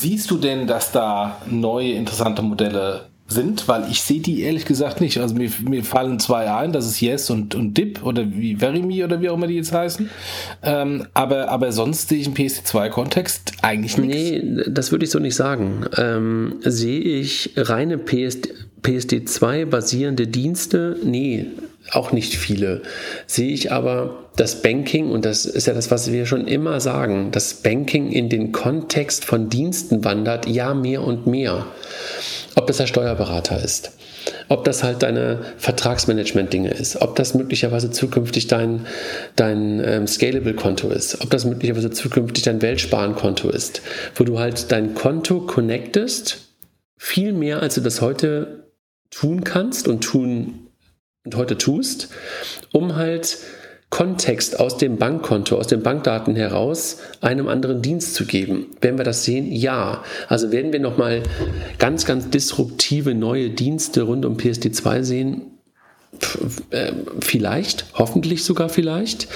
Siehst du denn, dass da neue interessante Modelle sind, weil ich sehe die ehrlich gesagt nicht. Also mir, mir fallen zwei ein, das ist Yes und, und Dip oder wie Verimi oder wie auch immer die jetzt heißen. Ähm, aber, aber sonst sehe ich im PSD2-Kontext eigentlich nichts. Nee, das würde ich so nicht sagen. Ähm, sehe ich reine PSD, PSD2 basierende Dienste? Nee, auch nicht viele. Sehe ich aber das Banking, und das ist ja das, was wir schon immer sagen, das Banking in den Kontext von Diensten wandert, ja mehr und mehr. Ob das der Steuerberater ist, ob das halt deine Vertragsmanagement-Dinge ist, ob das möglicherweise zukünftig dein, dein ähm, Scalable-Konto ist, ob das möglicherweise zukünftig dein Weltsparen-Konto ist, wo du halt dein Konto connectest, viel mehr als du das heute tun kannst und tun und heute tust, um halt Kontext aus dem Bankkonto, aus den Bankdaten heraus einem anderen Dienst zu geben. Werden wir das sehen? Ja. Also werden wir nochmal ganz, ganz disruptive neue Dienste rund um PSD2 sehen? Äh, vielleicht, hoffentlich sogar vielleicht.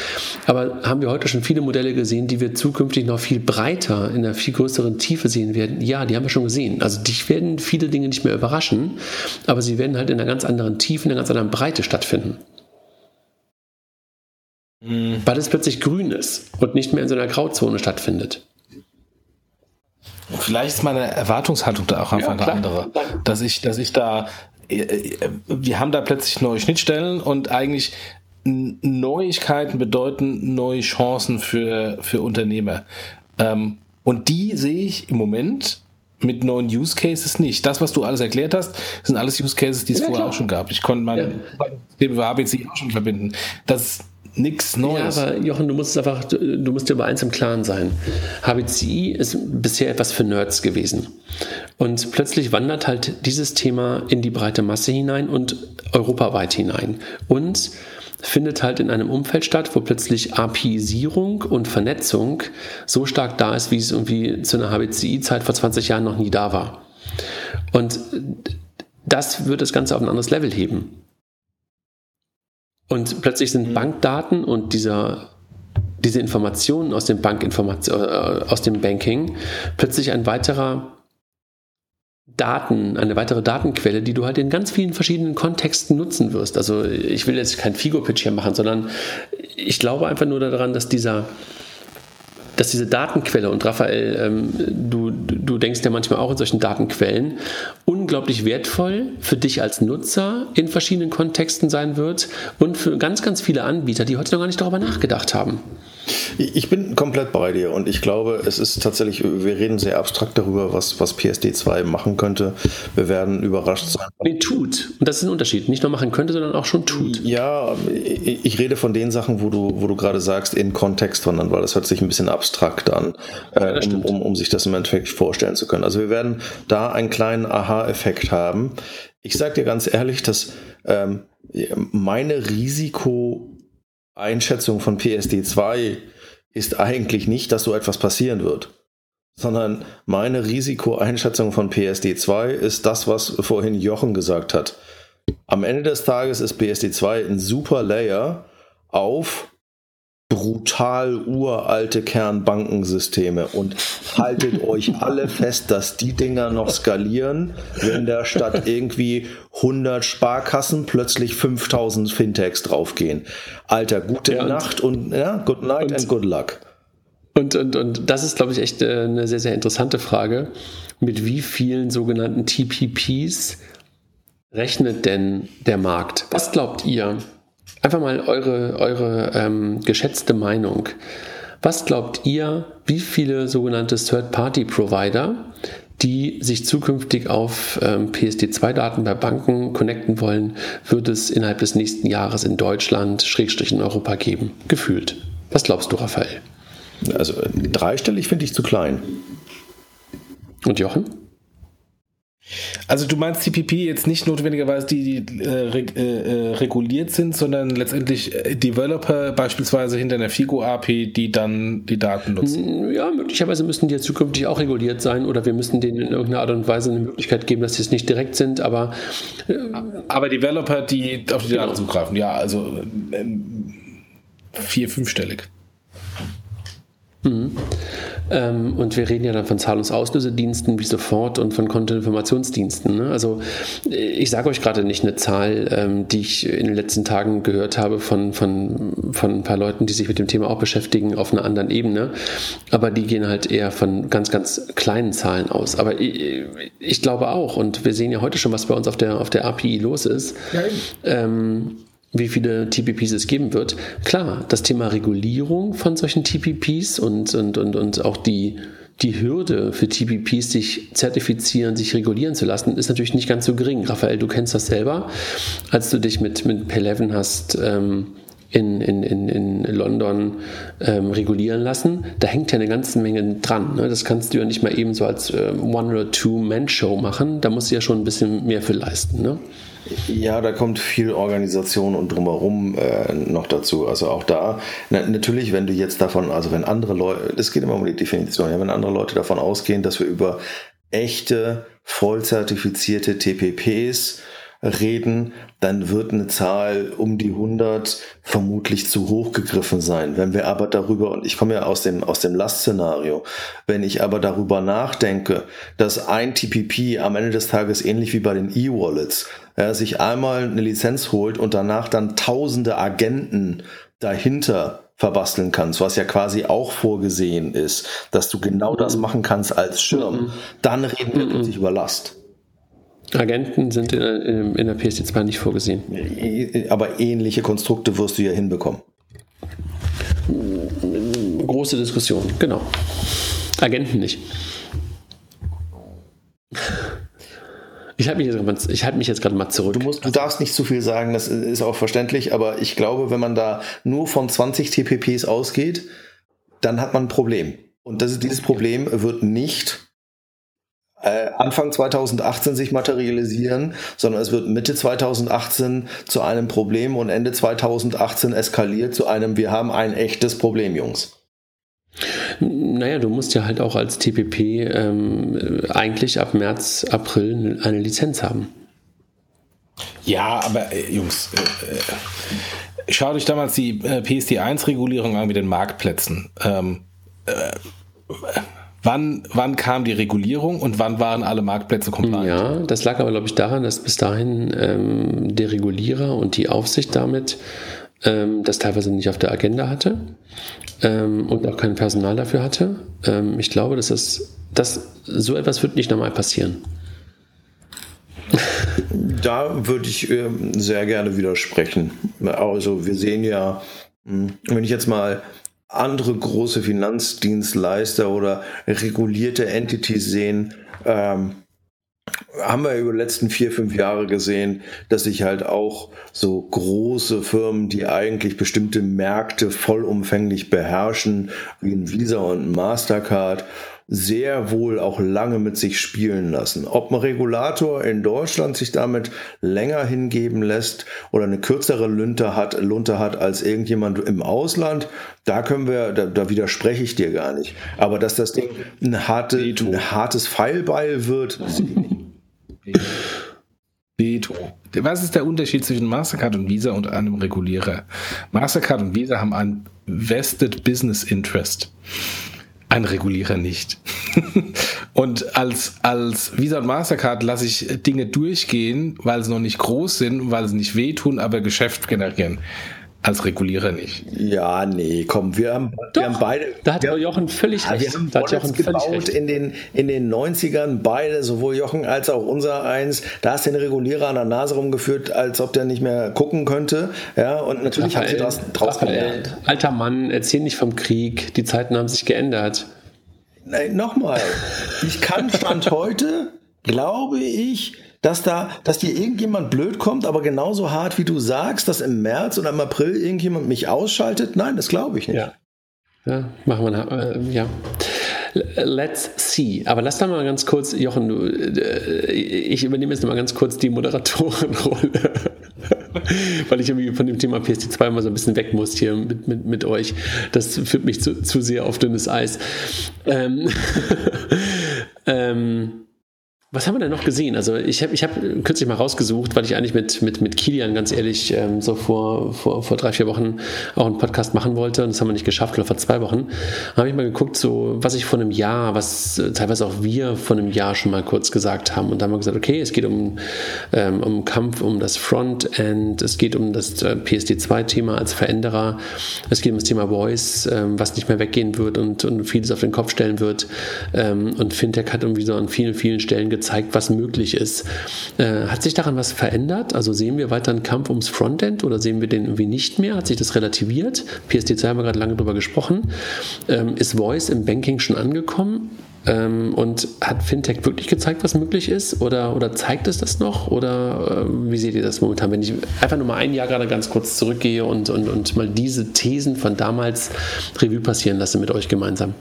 Aber haben wir heute schon viele Modelle gesehen, die wir zukünftig noch viel breiter, in einer viel größeren Tiefe sehen werden? Ja, die haben wir schon gesehen. Also dich werden viele Dinge nicht mehr überraschen, aber sie werden halt in einer ganz anderen Tiefe, in einer ganz anderen Breite stattfinden. Mhm. Weil es plötzlich grün ist und nicht mehr in so einer Grauzone stattfindet. Vielleicht ist meine Erwartungshaltung da auch einfach ja, eine andere. Dass ich, dass ich da wir haben da plötzlich neue Schnittstellen und eigentlich Neuigkeiten bedeuten neue Chancen für, für Unternehmer. Ähm, und die sehe ich im Moment mit neuen Use Cases nicht. Das, was du alles erklärt hast, sind alles Use Cases, die es ja, vorher klar. auch schon gab. Ich konnte meine ja. ABC auch schon verbinden. Das ist nichts Neues. Ja, aber Jochen, du musst einfach, du musst dir über eins im Klaren sein. HBCI ist bisher etwas für Nerds gewesen. Und plötzlich wandert halt dieses Thema in die breite Masse hinein und europaweit hinein. Und findet halt in einem Umfeld statt, wo plötzlich APIsierung und Vernetzung so stark da ist, wie es irgendwie zu einer HBCI-Zeit vor 20 Jahren noch nie da war. Und das wird das Ganze auf ein anderes Level heben. Und plötzlich sind mhm. Bankdaten und dieser, diese Informationen aus dem Bankinformation, äh, aus dem Banking plötzlich ein weiterer Daten, eine weitere Datenquelle, die du halt in ganz vielen verschiedenen Kontexten nutzen wirst. Also ich will jetzt kein Figo-Pitch hier machen, sondern ich glaube einfach nur daran, dass dieser dass diese Datenquelle, und Raphael, ähm, du, du denkst ja manchmal auch in solchen Datenquellen, unglaublich wertvoll für dich als Nutzer in verschiedenen Kontexten sein wird und für ganz, ganz viele Anbieter, die heute noch gar nicht darüber nachgedacht haben. Ich bin komplett bei dir und ich glaube, es ist tatsächlich, wir reden sehr abstrakt darüber, was, was PSD2 machen könnte. Wir werden überrascht sein. Nee, tut. Und das ist ein Unterschied. Nicht nur machen könnte, sondern auch schon tut. Ja, ich rede von den Sachen, wo du, wo du gerade sagst, in Kontext sondern weil das hört sich ein bisschen abstrakt an, äh, ja, um, um, um sich das im Endeffekt vorstellen zu können. Also wir werden da einen kleinen Aha-Effekt haben. Ich sage dir ganz ehrlich, dass ähm, meine Risiko Einschätzung von PSD2 ist eigentlich nicht, dass so etwas passieren wird, sondern meine Risikoeinschätzung von PSD2 ist das, was vorhin Jochen gesagt hat. Am Ende des Tages ist PSD2 ein super Layer auf brutal uralte Kernbankensysteme und haltet euch alle fest, dass die Dinger noch skalieren, wenn da statt irgendwie 100 Sparkassen plötzlich 5000 Fintechs draufgehen. Alter, gute ja, Nacht und ja, good night und, and good luck. Und, und, und das ist, glaube ich, echt äh, eine sehr, sehr interessante Frage. Mit wie vielen sogenannten TPPs rechnet denn der Markt? Was glaubt ihr? Einfach mal eure, eure ähm, geschätzte Meinung. Was glaubt ihr, wie viele sogenannte Third-Party-Provider, die sich zukünftig auf ähm, PSD2-Daten bei Banken connecten wollen, wird es innerhalb des nächsten Jahres in Deutschland, Schrägstrich in Europa geben? Gefühlt. Was glaubst du, Raphael? Also dreistellig finde ich zu klein. Und Jochen? Also du meinst TPP jetzt nicht notwendigerweise die, die äh, reg, äh, äh, reguliert sind, sondern letztendlich äh, Developer beispielsweise hinter einer Figo-API, die dann die Daten nutzen? Ja, möglicherweise müssten die ja zukünftig auch reguliert sein oder wir müssen denen in irgendeiner Art und Weise eine Möglichkeit geben, dass sie es nicht direkt sind, aber... Äh, aber Developer, die auf die Daten genau. zugreifen, ja, also ähm, vier-, fünfstellig. Mhm. Ähm, und wir reden ja dann von Zahlungsauslösediensten wie sofort und von Kontoinformationsdiensten. Ne? Also ich sage euch gerade nicht eine Zahl, ähm, die ich in den letzten Tagen gehört habe von, von, von ein paar Leuten, die sich mit dem Thema auch beschäftigen auf einer anderen Ebene. Aber die gehen halt eher von ganz, ganz kleinen Zahlen aus. Aber ich, ich glaube auch, und wir sehen ja heute schon, was bei uns auf der, auf der API los ist. Ja, ähm, wie viele TPPs es geben wird. Klar, das Thema Regulierung von solchen TPPs und, und, und, und auch die, die Hürde für TPPs, sich zertifizieren, sich regulieren zu lassen, ist natürlich nicht ganz so gering. Raphael, du kennst das selber, als du dich mit, mit P11 hast ähm, in, in, in, London ähm, regulieren lassen. Da hängt ja eine ganze Menge dran. Ne? Das kannst du ja nicht mal eben so als äh, One- oder Two-Man-Show machen. Da musst du ja schon ein bisschen mehr für leisten. Ne? Ja, da kommt viel Organisation und drumherum äh, noch dazu. Also auch da, na, natürlich, wenn du jetzt davon, also wenn andere Leute, es geht immer um die Definition, ja, wenn andere Leute davon ausgehen, dass wir über echte, voll zertifizierte TPPs reden, dann wird eine Zahl um die 100 vermutlich zu hoch gegriffen sein. Wenn wir aber darüber, und ich komme ja aus dem, aus dem Last-Szenario, wenn ich aber darüber nachdenke, dass ein TPP am Ende des Tages ähnlich wie bei den E-Wallets ja, sich einmal eine Lizenz holt und danach dann tausende Agenten dahinter verbasteln kannst, was ja quasi auch vorgesehen ist, dass du genau das machen kannst als Schirm, dann reden wir plötzlich über Last. Agenten sind in, in der PSD2 nicht vorgesehen. Aber ähnliche Konstrukte wirst du ja hinbekommen. Große Diskussion, genau. Agenten nicht. Ich halte mich, halt mich, jetzt gerade mal zurück. Du, musst, du darfst nicht zu viel sagen, das ist auch verständlich, aber ich glaube, wenn man da nur von 20 TPPs ausgeht, dann hat man ein Problem. Und das, dieses Problem wird nicht Anfang 2018 sich materialisieren, sondern es wird Mitte 2018 zu einem Problem und Ende 2018 eskaliert zu einem, wir haben ein echtes Problem, Jungs. Naja, du musst ja halt auch als TPP ähm, eigentlich ab März, April eine Lizenz haben. Ja, aber äh, Jungs, äh, äh, schaut euch damals die äh, PSD1-Regulierung an mit den Marktplätzen. Ähm, äh, wann, wann kam die Regulierung und wann waren alle Marktplätze compliant? Ja, das lag aber, glaube ich, daran, dass bis dahin ähm, der Regulierer und die Aufsicht damit ähm, das teilweise nicht auf der Agenda hatte ähm, und auch kein Personal dafür hatte. Ähm, ich glaube, dass, das, dass so etwas wird nicht normal passieren. Da würde ich äh, sehr gerne widersprechen. Also wir sehen ja, hm, wenn ich jetzt mal andere große Finanzdienstleister oder regulierte Entities sehen, ähm, haben wir über die letzten vier, fünf Jahre gesehen, dass sich halt auch so große Firmen, die eigentlich bestimmte Märkte vollumfänglich beherrschen, wie ein Visa und ein Mastercard, sehr wohl auch lange mit sich spielen lassen. Ob ein Regulator in Deutschland sich damit länger hingeben lässt oder eine kürzere Lunte hat, Lunte hat als irgendjemand im Ausland, da können wir, da, da widerspreche ich dir gar nicht. Aber dass das Ding ein, harte, ein hartes Pfeilbeil wird, Veto. Was ist der Unterschied zwischen Mastercard und Visa und einem Regulierer? Mastercard und Visa haben ein Vested Business Interest. Ein Regulierer nicht. und als, als Visa und Mastercard lasse ich Dinge durchgehen, weil sie noch nicht groß sind, weil sie nicht wehtun, aber Geschäft generieren. Als Regulierer nicht. Ja, nee, komm, wir haben, Doch, wir haben beide. Da hat wir, Jochen völlig recht. Wir haben da hat Jochen gebaut recht. in den, in den 90ern, beide, sowohl Jochen als auch unser eins. Da hast du den Regulierer an der Nase rumgeführt, als ob der nicht mehr gucken könnte. Ja, und natürlich haben sie das draus gelernt. Alter Mann, erzähl nicht vom Krieg. Die Zeiten haben sich geändert. Nein, nochmal. Ich kann Stand heute, glaube ich, dass da, dass dir irgendjemand blöd kommt, aber genauso hart wie du sagst, dass im März oder im April irgendjemand mich ausschaltet? Nein, das glaube ich nicht. Ja. ja, machen wir, äh, ja. Let's see. Aber lass da mal ganz kurz, Jochen, du, äh, ich übernehme jetzt mal ganz kurz die Moderatorenrolle. Weil ich irgendwie von dem Thema PSD2 mal so ein bisschen weg muss hier mit, mit, mit euch. Das führt mich zu, zu sehr auf dünnes Eis. Ähm, ähm, was haben wir denn noch gesehen? Also ich habe ich hab kürzlich mal rausgesucht, weil ich eigentlich mit, mit, mit Kilian ganz ehrlich ähm, so vor, vor, vor drei, vier Wochen auch einen Podcast machen wollte und das haben wir nicht geschafft, oder vor zwei Wochen. habe ich mal geguckt, so was ich vor einem Jahr, was äh, teilweise auch wir vor einem Jahr schon mal kurz gesagt haben. Und da haben wir gesagt, okay, es geht um, ähm, um Kampf um das Frontend, es geht um das äh, PSD2-Thema als Veränderer, es geht um das Thema Voice, ähm, was nicht mehr weggehen wird und, und vieles auf den Kopf stellen wird. Ähm, und Fintech hat irgendwie so an vielen, vielen Stellen gezeigt, zeigt, was möglich ist. Äh, hat sich daran was verändert? Also sehen wir weiter einen Kampf ums Frontend oder sehen wir den irgendwie nicht mehr? Hat sich das relativiert? PSD2 haben wir gerade lange drüber gesprochen. Ähm, ist Voice im Banking schon angekommen? Ähm, und hat Fintech wirklich gezeigt, was möglich ist? Oder, oder zeigt es das noch? Oder äh, wie seht ihr das momentan? Wenn ich einfach nur mal ein Jahr gerade ganz kurz zurückgehe und, und, und mal diese Thesen von damals Revue passieren lasse mit euch gemeinsam.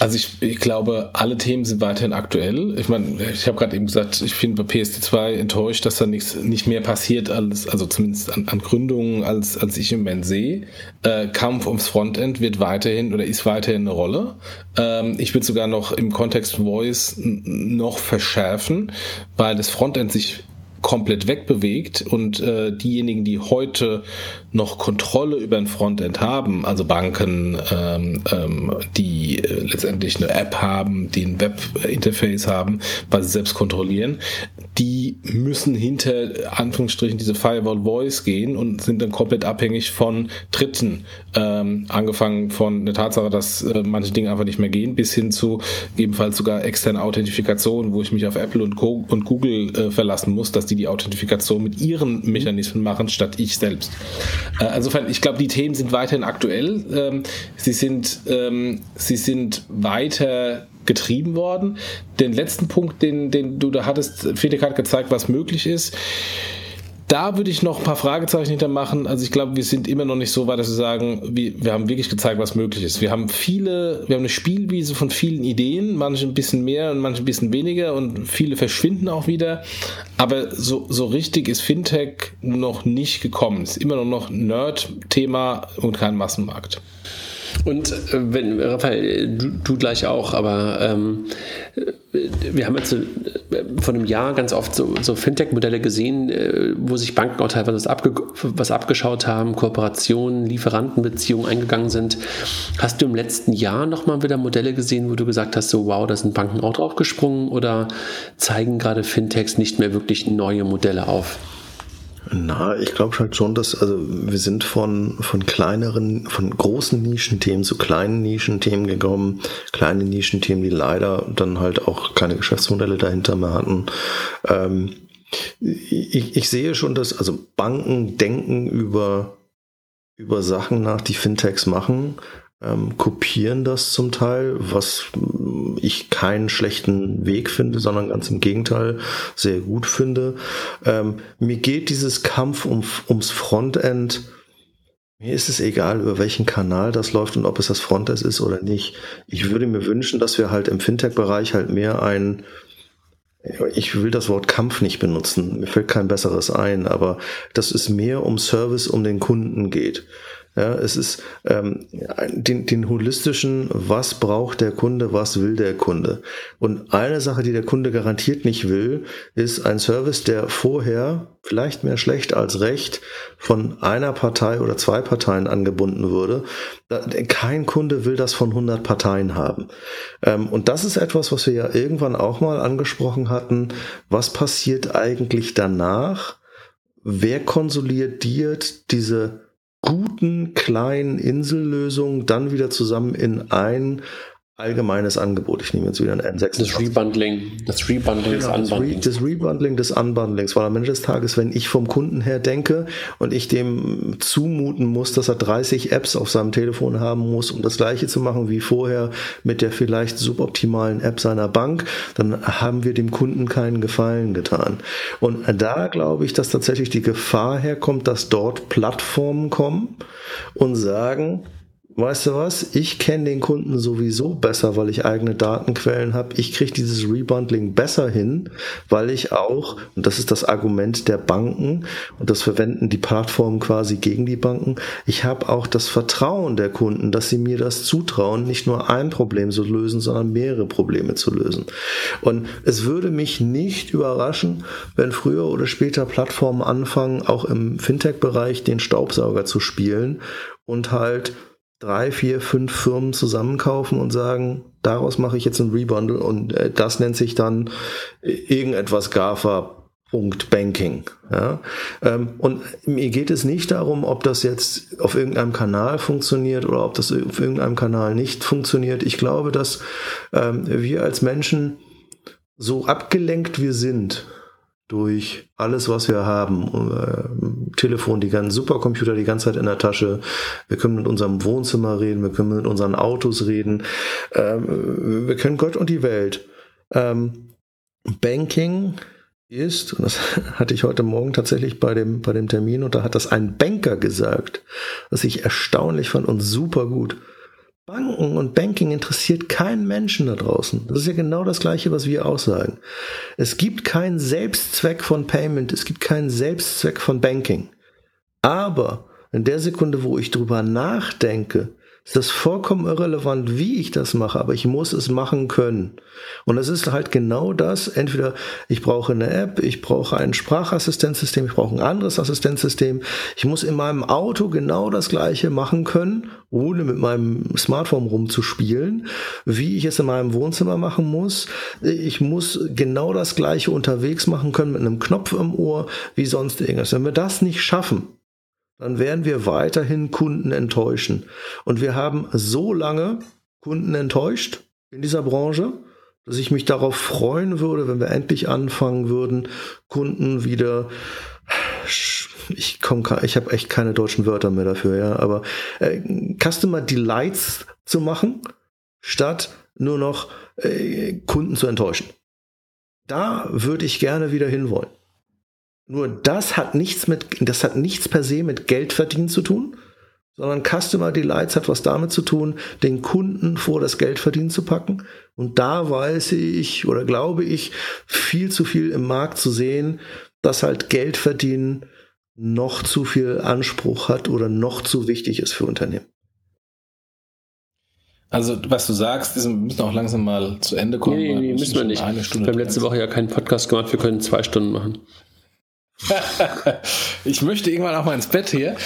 Also ich, ich glaube, alle Themen sind weiterhin aktuell. Ich meine, ich habe gerade eben gesagt, ich bin bei PSD2 enttäuscht, dass da nichts nicht mehr passiert, als, also zumindest an, an Gründungen, als, als ich im Moment sehe. Äh, Kampf ums Frontend wird weiterhin oder ist weiterhin eine Rolle. Ähm, ich würde sogar noch im Kontext Voice noch verschärfen, weil das Frontend sich komplett wegbewegt und äh, diejenigen, die heute noch Kontrolle über ein Frontend haben, also Banken, ähm, ähm, die äh, letztendlich eine App haben, die ein Webinterface haben, weil sie selbst kontrollieren, die müssen hinter Anführungsstrichen diese Firewall Voice gehen und sind dann komplett abhängig von Dritten, ähm, angefangen von der Tatsache, dass äh, manche Dinge einfach nicht mehr gehen, bis hin zu ebenfalls sogar externe Authentifikation, wo ich mich auf Apple und, Co und Google äh, verlassen muss, dass die die Authentifikation mit ihren Mechanismen machen, statt ich selbst. Äh, insofern, ich glaube, die Themen sind weiterhin aktuell. Ähm, sie sind, ähm, sie sind weiter getrieben worden. Den letzten Punkt, den, den du da hattest, Felix hat gezeigt, was möglich ist. Da würde ich noch ein paar Fragezeichen hintermachen. Also ich glaube, wir sind immer noch nicht so weit, dass wir sagen, wir, wir haben wirklich gezeigt, was möglich ist. Wir haben viele, wir haben eine Spielwiese von vielen Ideen, manche ein bisschen mehr und manche ein bisschen weniger und viele verschwinden auch wieder. Aber so, so richtig ist Fintech noch nicht gekommen. Es ist immer noch Nerd-Thema und kein Massenmarkt. Und äh, wenn, Raphael, du, du gleich auch, aber ähm, wir haben jetzt äh, vor einem Jahr ganz oft so, so Fintech-Modelle gesehen, äh, wo sich Banken auch teilweise was, abge was abgeschaut haben, Kooperationen, Lieferantenbeziehungen eingegangen sind. Hast du im letzten Jahr nochmal wieder Modelle gesehen, wo du gesagt hast, so wow, da sind Banken auch drauf gesprungen oder zeigen gerade Fintechs nicht mehr wirklich neue Modelle auf? Na, ich glaube halt schon, dass, also wir sind von, von kleineren, von großen Nischenthemen zu kleinen Nischenthemen gekommen. Kleine Nischenthemen, die leider dann halt auch keine Geschäftsmodelle dahinter mehr hatten. Ähm, ich, ich sehe schon, dass, also Banken denken über, über Sachen nach, die Fintechs machen, ähm, kopieren das zum Teil, was ich keinen schlechten Weg finde, sondern ganz im Gegenteil sehr gut finde. Ähm, mir geht dieses Kampf um, ums Frontend. Mir ist es egal, über welchen Kanal das läuft und ob es das Frontend ist oder nicht. Ich würde mir wünschen, dass wir halt im Fintech-Bereich halt mehr ein, ich will das Wort Kampf nicht benutzen, mir fällt kein besseres ein, aber dass es mehr um Service, um den Kunden geht. Ja, es ist ähm, den, den holistischen, was braucht der Kunde, was will der Kunde. Und eine Sache, die der Kunde garantiert nicht will, ist ein Service, der vorher vielleicht mehr schlecht als recht von einer Partei oder zwei Parteien angebunden würde. Kein Kunde will das von 100 Parteien haben. Ähm, und das ist etwas, was wir ja irgendwann auch mal angesprochen hatten. Was passiert eigentlich danach? Wer konsolidiert diese guten kleinen Insellösungen dann wieder zusammen in ein allgemeines Angebot. Ich nehme jetzt wieder ein N6. Das Rebundling, das Rebundling genau, des Unbundlings. Das, Rebundling des Unbundlings, weil am Ende des Tages, wenn ich vom Kunden her denke und ich dem zumuten muss, dass er 30 Apps auf seinem Telefon haben muss, um das gleiche zu machen wie vorher mit der vielleicht suboptimalen App seiner Bank, dann haben wir dem Kunden keinen Gefallen getan. Und da glaube ich, dass tatsächlich die Gefahr herkommt, dass dort Plattformen kommen und sagen, weißt du was, ich kenne den Kunden sowieso besser, weil ich eigene Datenquellen habe. Ich kriege dieses Rebundling besser hin, weil ich auch, und das ist das Argument der Banken, und das verwenden die Plattformen quasi gegen die Banken, ich habe auch das Vertrauen der Kunden, dass sie mir das zutrauen, nicht nur ein Problem zu lösen, sondern mehrere Probleme zu lösen. Und es würde mich nicht überraschen, wenn früher oder später Plattformen anfangen, auch im Fintech-Bereich den Staubsauger zu spielen und halt drei, vier, fünf Firmen zusammenkaufen und sagen, daraus mache ich jetzt ein Rebundle und äh, das nennt sich dann äh, irgendetwas GAFA. Punkt Banking. Ja? Ähm, und mir geht es nicht darum, ob das jetzt auf irgendeinem Kanal funktioniert oder ob das auf irgendeinem Kanal nicht funktioniert. Ich glaube, dass ähm, wir als Menschen so abgelenkt wir sind durch alles, was wir haben. Äh, Telefon, die ganzen Supercomputer die ganze Zeit in der Tasche. Wir können mit unserem Wohnzimmer reden, wir können mit unseren Autos reden. Ähm, wir können Gott und die Welt. Ähm, Banking ist, und das hatte ich heute Morgen tatsächlich bei dem, bei dem Termin, und da hat das ein Banker gesagt, was ich erstaunlich fand und super gut. Banken und Banking interessiert keinen Menschen da draußen. Das ist ja genau das Gleiche, was wir auch sagen. Es gibt keinen Selbstzweck von Payment, es gibt keinen Selbstzweck von Banking. Aber in der Sekunde, wo ich drüber nachdenke, ist das vollkommen irrelevant, wie ich das mache, aber ich muss es machen können. Und es ist halt genau das, entweder ich brauche eine App, ich brauche ein Sprachassistenzsystem, ich brauche ein anderes Assistenzsystem. Ich muss in meinem Auto genau das gleiche machen können, ohne mit meinem Smartphone rumzuspielen, wie ich es in meinem Wohnzimmer machen muss. Ich muss genau das gleiche unterwegs machen können mit einem Knopf im Ohr, wie sonst irgendwas. Wenn wir das nicht schaffen, dann werden wir weiterhin Kunden enttäuschen. Und wir haben so lange Kunden enttäuscht in dieser Branche, dass ich mich darauf freuen würde, wenn wir endlich anfangen würden, Kunden wieder ich komme ich habe echt keine deutschen Wörter mehr dafür, ja, aber äh, Customer Delights zu machen, statt nur noch äh, Kunden zu enttäuschen. Da würde ich gerne wieder hinwollen. Nur das hat nichts mit, das hat nichts per se mit Geldverdienen zu tun, sondern Customer Delights hat was damit zu tun, den Kunden vor das Geldverdienen zu packen. Und da weiß ich oder glaube ich, viel zu viel im Markt zu sehen, dass halt Geldverdienen noch zu viel Anspruch hat oder noch zu wichtig ist für Unternehmen. Also, was du sagst, wir müssen auch langsam mal zu Ende kommen. Nee, nee, nee müssen wir nicht. wir haben letzte Woche ja keinen Podcast gemacht, wir können zwei Stunden machen. ich möchte irgendwann auch mal ins Bett hier.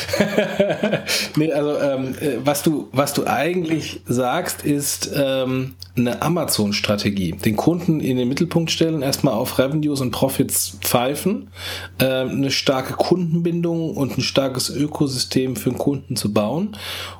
nee, also ähm, äh, was du was du eigentlich sagst, ist ähm, eine Amazon-Strategie. Den Kunden in den Mittelpunkt stellen, erstmal auf Revenues und Profits pfeifen, ähm, eine starke Kundenbindung und ein starkes Ökosystem für den Kunden zu bauen.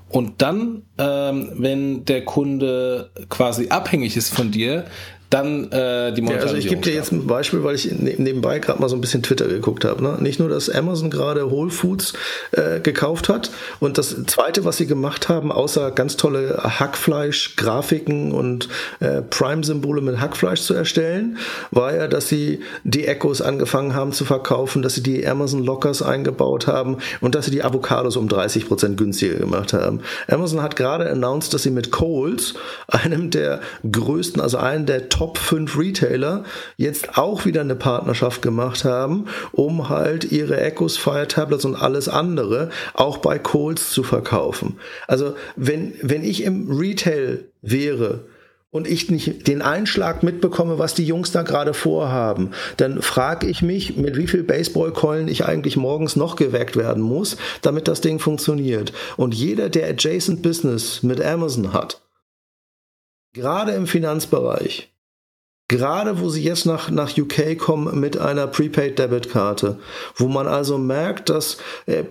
Und dann, ähm, wenn der Kunde quasi abhängig ist von dir, dann äh, die Monetarisierung. Ja, also ich gebe dir jetzt ein Beispiel, weil ich ne-, nebenbei gerade mal so ein bisschen Twitter geguckt habe. Ne? Nicht nur, dass Amazon gerade Whole Foods äh, gekauft hat und das Zweite, was sie gemacht haben, außer ganz tolle Hackfleisch-Grafiken und äh, Prime-Symbole mit Hackfleisch zu erstellen, war ja, dass sie die Echos angefangen haben zu verkaufen, dass sie die Amazon Lockers eingebaut haben und dass sie die Avocados um 30% günstiger gemacht haben. Amazon hat gerade announced, dass sie mit Coles, einem der größten, also einen der Top Top 5 Retailer jetzt auch wieder eine Partnerschaft gemacht haben, um halt ihre Echos, Fire Tablets und alles andere auch bei Coles zu verkaufen. Also wenn, wenn ich im Retail wäre, und ich nicht den Einschlag mitbekomme, was die Jungs da gerade vorhaben, dann frage ich mich, mit wie viel Baseballkeulen ich eigentlich morgens noch geweckt werden muss, damit das Ding funktioniert. Und jeder, der Adjacent Business mit Amazon hat, gerade im Finanzbereich, Gerade wo sie jetzt nach, nach UK kommen mit einer Prepaid-Debit-Karte, wo man also merkt, dass äh,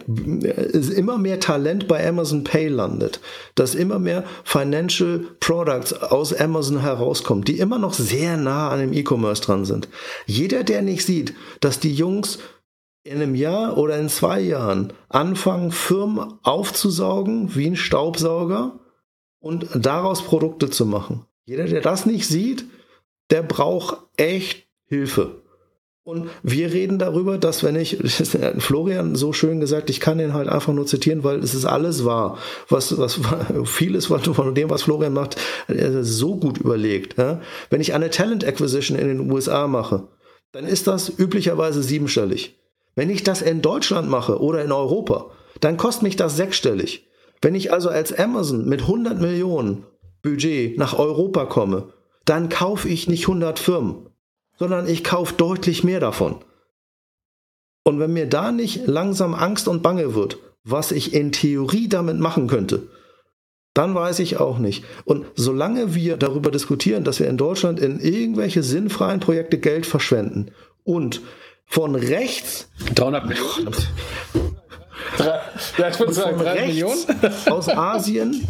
immer mehr Talent bei Amazon Pay landet, dass immer mehr Financial Products aus Amazon herauskommen, die immer noch sehr nah an dem E-Commerce dran sind. Jeder, der nicht sieht, dass die Jungs in einem Jahr oder in zwei Jahren anfangen, Firmen aufzusaugen wie ein Staubsauger und daraus Produkte zu machen. Jeder, der das nicht sieht, der braucht echt Hilfe. Und wir reden darüber, dass wenn ich, Florian so schön gesagt, ich kann den halt einfach nur zitieren, weil es ist alles wahr. Was, was, vieles von dem, was Florian macht, so gut überlegt. Wenn ich eine Talent Acquisition in den USA mache, dann ist das üblicherweise siebenstellig. Wenn ich das in Deutschland mache oder in Europa, dann kostet mich das sechsstellig. Wenn ich also als Amazon mit 100 Millionen Budget nach Europa komme dann kaufe ich nicht 100 Firmen, sondern ich kaufe deutlich mehr davon. Und wenn mir da nicht langsam Angst und Bange wird, was ich in Theorie damit machen könnte, dann weiß ich auch nicht. Und solange wir darüber diskutieren, dass wir in Deutschland in irgendwelche sinnfreien Projekte Geld verschwenden und von rechts 300 Millionen. ja, ich würde sagen, 3 Millionen aus Asien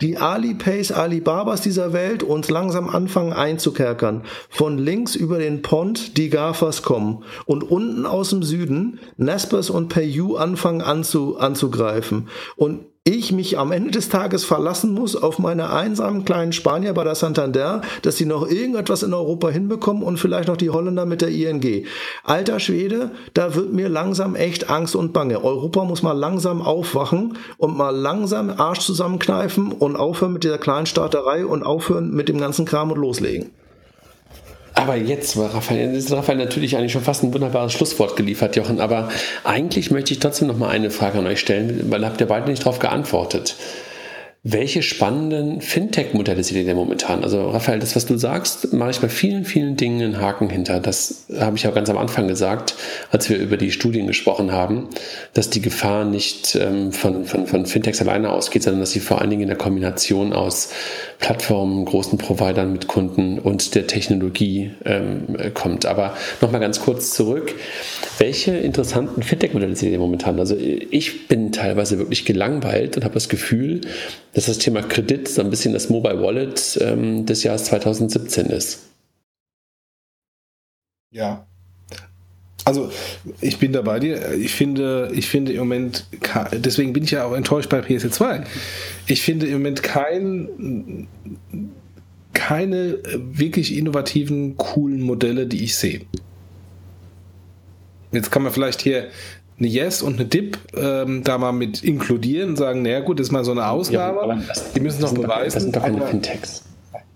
die Alipays, Alibabas dieser Welt uns langsam anfangen einzukerkern. Von links über den Pont die GAFAs kommen und unten aus dem Süden Nespers und PayU anfangen anzu, anzugreifen. Und ich mich am Ende des Tages verlassen muss auf meine einsamen kleinen Spanier bei der Santander, dass sie noch irgendetwas in Europa hinbekommen und vielleicht noch die Holländer mit der ING. Alter Schwede, da wird mir langsam echt Angst und Bange. Europa muss mal langsam aufwachen und mal langsam Arsch zusammenkneifen und aufhören mit dieser kleinen Starterei und aufhören mit dem ganzen Kram und loslegen. Aber jetzt war Raphael, ist Raphael natürlich eigentlich schon fast ein wunderbares Schlusswort geliefert, Jochen. Aber eigentlich möchte ich trotzdem noch mal eine Frage an euch stellen, weil habt ihr beide nicht darauf geantwortet. Welche spannenden Fintech-Modelle seht ihr denn momentan? Also, Raphael, das, was du sagst, mache ich bei vielen, vielen Dingen einen Haken hinter. Das habe ich auch ganz am Anfang gesagt, als wir über die Studien gesprochen haben, dass die Gefahr nicht ähm, von, von, von Fintechs alleine ausgeht, sondern dass sie vor allen Dingen in der Kombination aus Plattformen, großen Providern mit Kunden und der Technologie ähm, kommt. Aber nochmal ganz kurz zurück. Welche interessanten Fintech-Modelle seht ihr momentan? Also, ich bin teilweise wirklich gelangweilt und habe das Gefühl, dass das Thema Kredit so ein bisschen das Mobile Wallet ähm, des Jahres 2017 ist. Ja. Also ich bin da bei dir. Ich finde, ich finde im Moment, deswegen bin ich ja auch enttäuscht bei PS2. Ich finde im Moment kein, keine wirklich innovativen, coolen Modelle, die ich sehe. Jetzt kann man vielleicht hier eine Yes und eine Dip ähm, da mal mit inkludieren und sagen, naja gut, das ist mal so eine Ausnahme. Ja, das, die müssen noch beweisen. das sind doch keine Fintechs.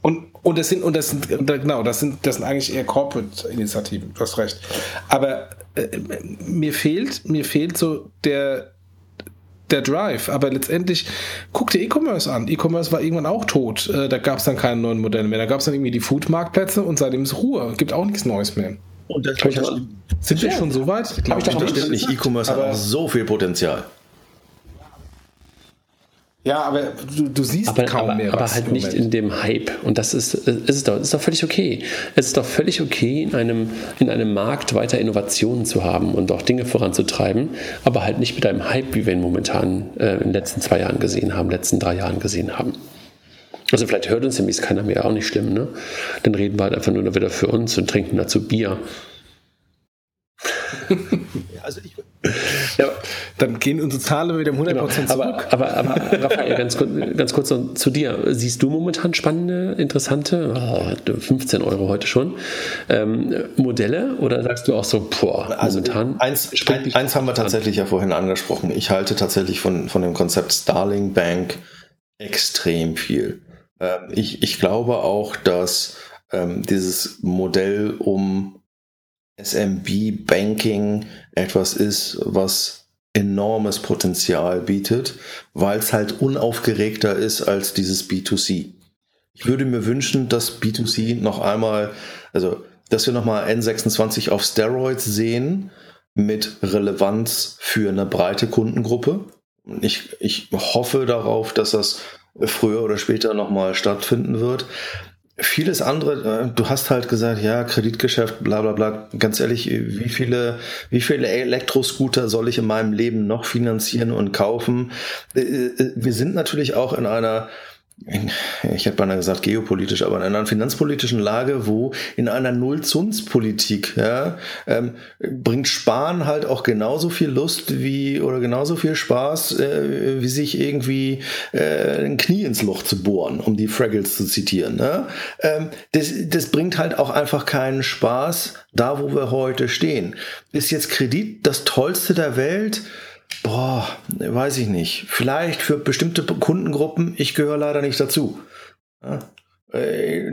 Und, und das sind, und das sind, genau, das sind, das sind eigentlich eher Corporate-Initiativen, du hast recht. Aber äh, mir fehlt, mir fehlt so der, der Drive. Aber letztendlich, guck dir E-Commerce an. E-Commerce war irgendwann auch tot. Äh, da gab es dann keine neuen Modelle mehr. Da gab es dann irgendwie die Food-Marktplätze und seitdem ist Ruhe. Gibt auch nichts Neues mehr. Und das, das sind wir schon so weit? Ich glaube, ich das stimmt nicht. E-Commerce hat auch so viel Potenzial. Ja, aber du, du siehst aber, kaum aber, mehr. Aber halt nicht in dem Hype. Und das ist, ist, ist, doch, ist doch völlig okay. Es ist doch völlig okay, in einem, in einem Markt weiter Innovationen zu haben und auch Dinge voranzutreiben, aber halt nicht mit einem Hype, wie wir ihn momentan äh, in den letzten zwei Jahren gesehen haben, letzten drei Jahren gesehen haben. Also vielleicht hört uns demnächst keiner mehr, auch nicht schlimm, ne? Dann reden wir halt einfach nur wieder für uns und trinken dazu Bier. also ich, ja, dann gehen unsere Zahlen wieder um 100% genau. zurück. Aber, aber, aber Raphael, ganz, ganz kurz noch zu dir. Siehst du momentan spannende, interessante, oh, 15 Euro heute schon, ähm, Modelle oder sagst du auch so, boah, also momentan? Eins, ein, eins haben wir tatsächlich ja vorhin angesprochen. Ich halte tatsächlich von, von dem Konzept Starling Bank extrem viel. Ähm, ich, ich glaube auch, dass ähm, dieses Modell um SMB Banking etwas ist, was enormes Potenzial bietet, weil es halt unaufgeregter ist als dieses B2C. Ich würde mir wünschen, dass B2C noch einmal, also dass wir nochmal N26 auf Steroids sehen mit Relevanz für eine breite Kundengruppe. Ich, ich hoffe darauf, dass das früher oder später nochmal stattfinden wird. Vieles andere, äh, du hast halt gesagt, ja, Kreditgeschäft, bla bla bla. Ganz ehrlich, wie viele, wie viele Elektroscooter soll ich in meinem Leben noch finanzieren und kaufen? Äh, äh, wir sind natürlich auch in einer ich hätte beinahe gesagt geopolitisch, aber in einer finanzpolitischen Lage, wo in einer Nullzinspolitik ja, ähm, bringt Sparen halt auch genauso viel Lust wie oder genauso viel Spaß, äh, wie sich irgendwie äh, ein Knie ins Loch zu bohren, um die Fraggles zu zitieren. Ne? Ähm, das, das bringt halt auch einfach keinen Spaß, da wo wir heute stehen. Ist jetzt Kredit das Tollste der Welt? Boah, weiß ich nicht. Vielleicht für bestimmte Kundengruppen, ich gehöre leider nicht dazu. Äh,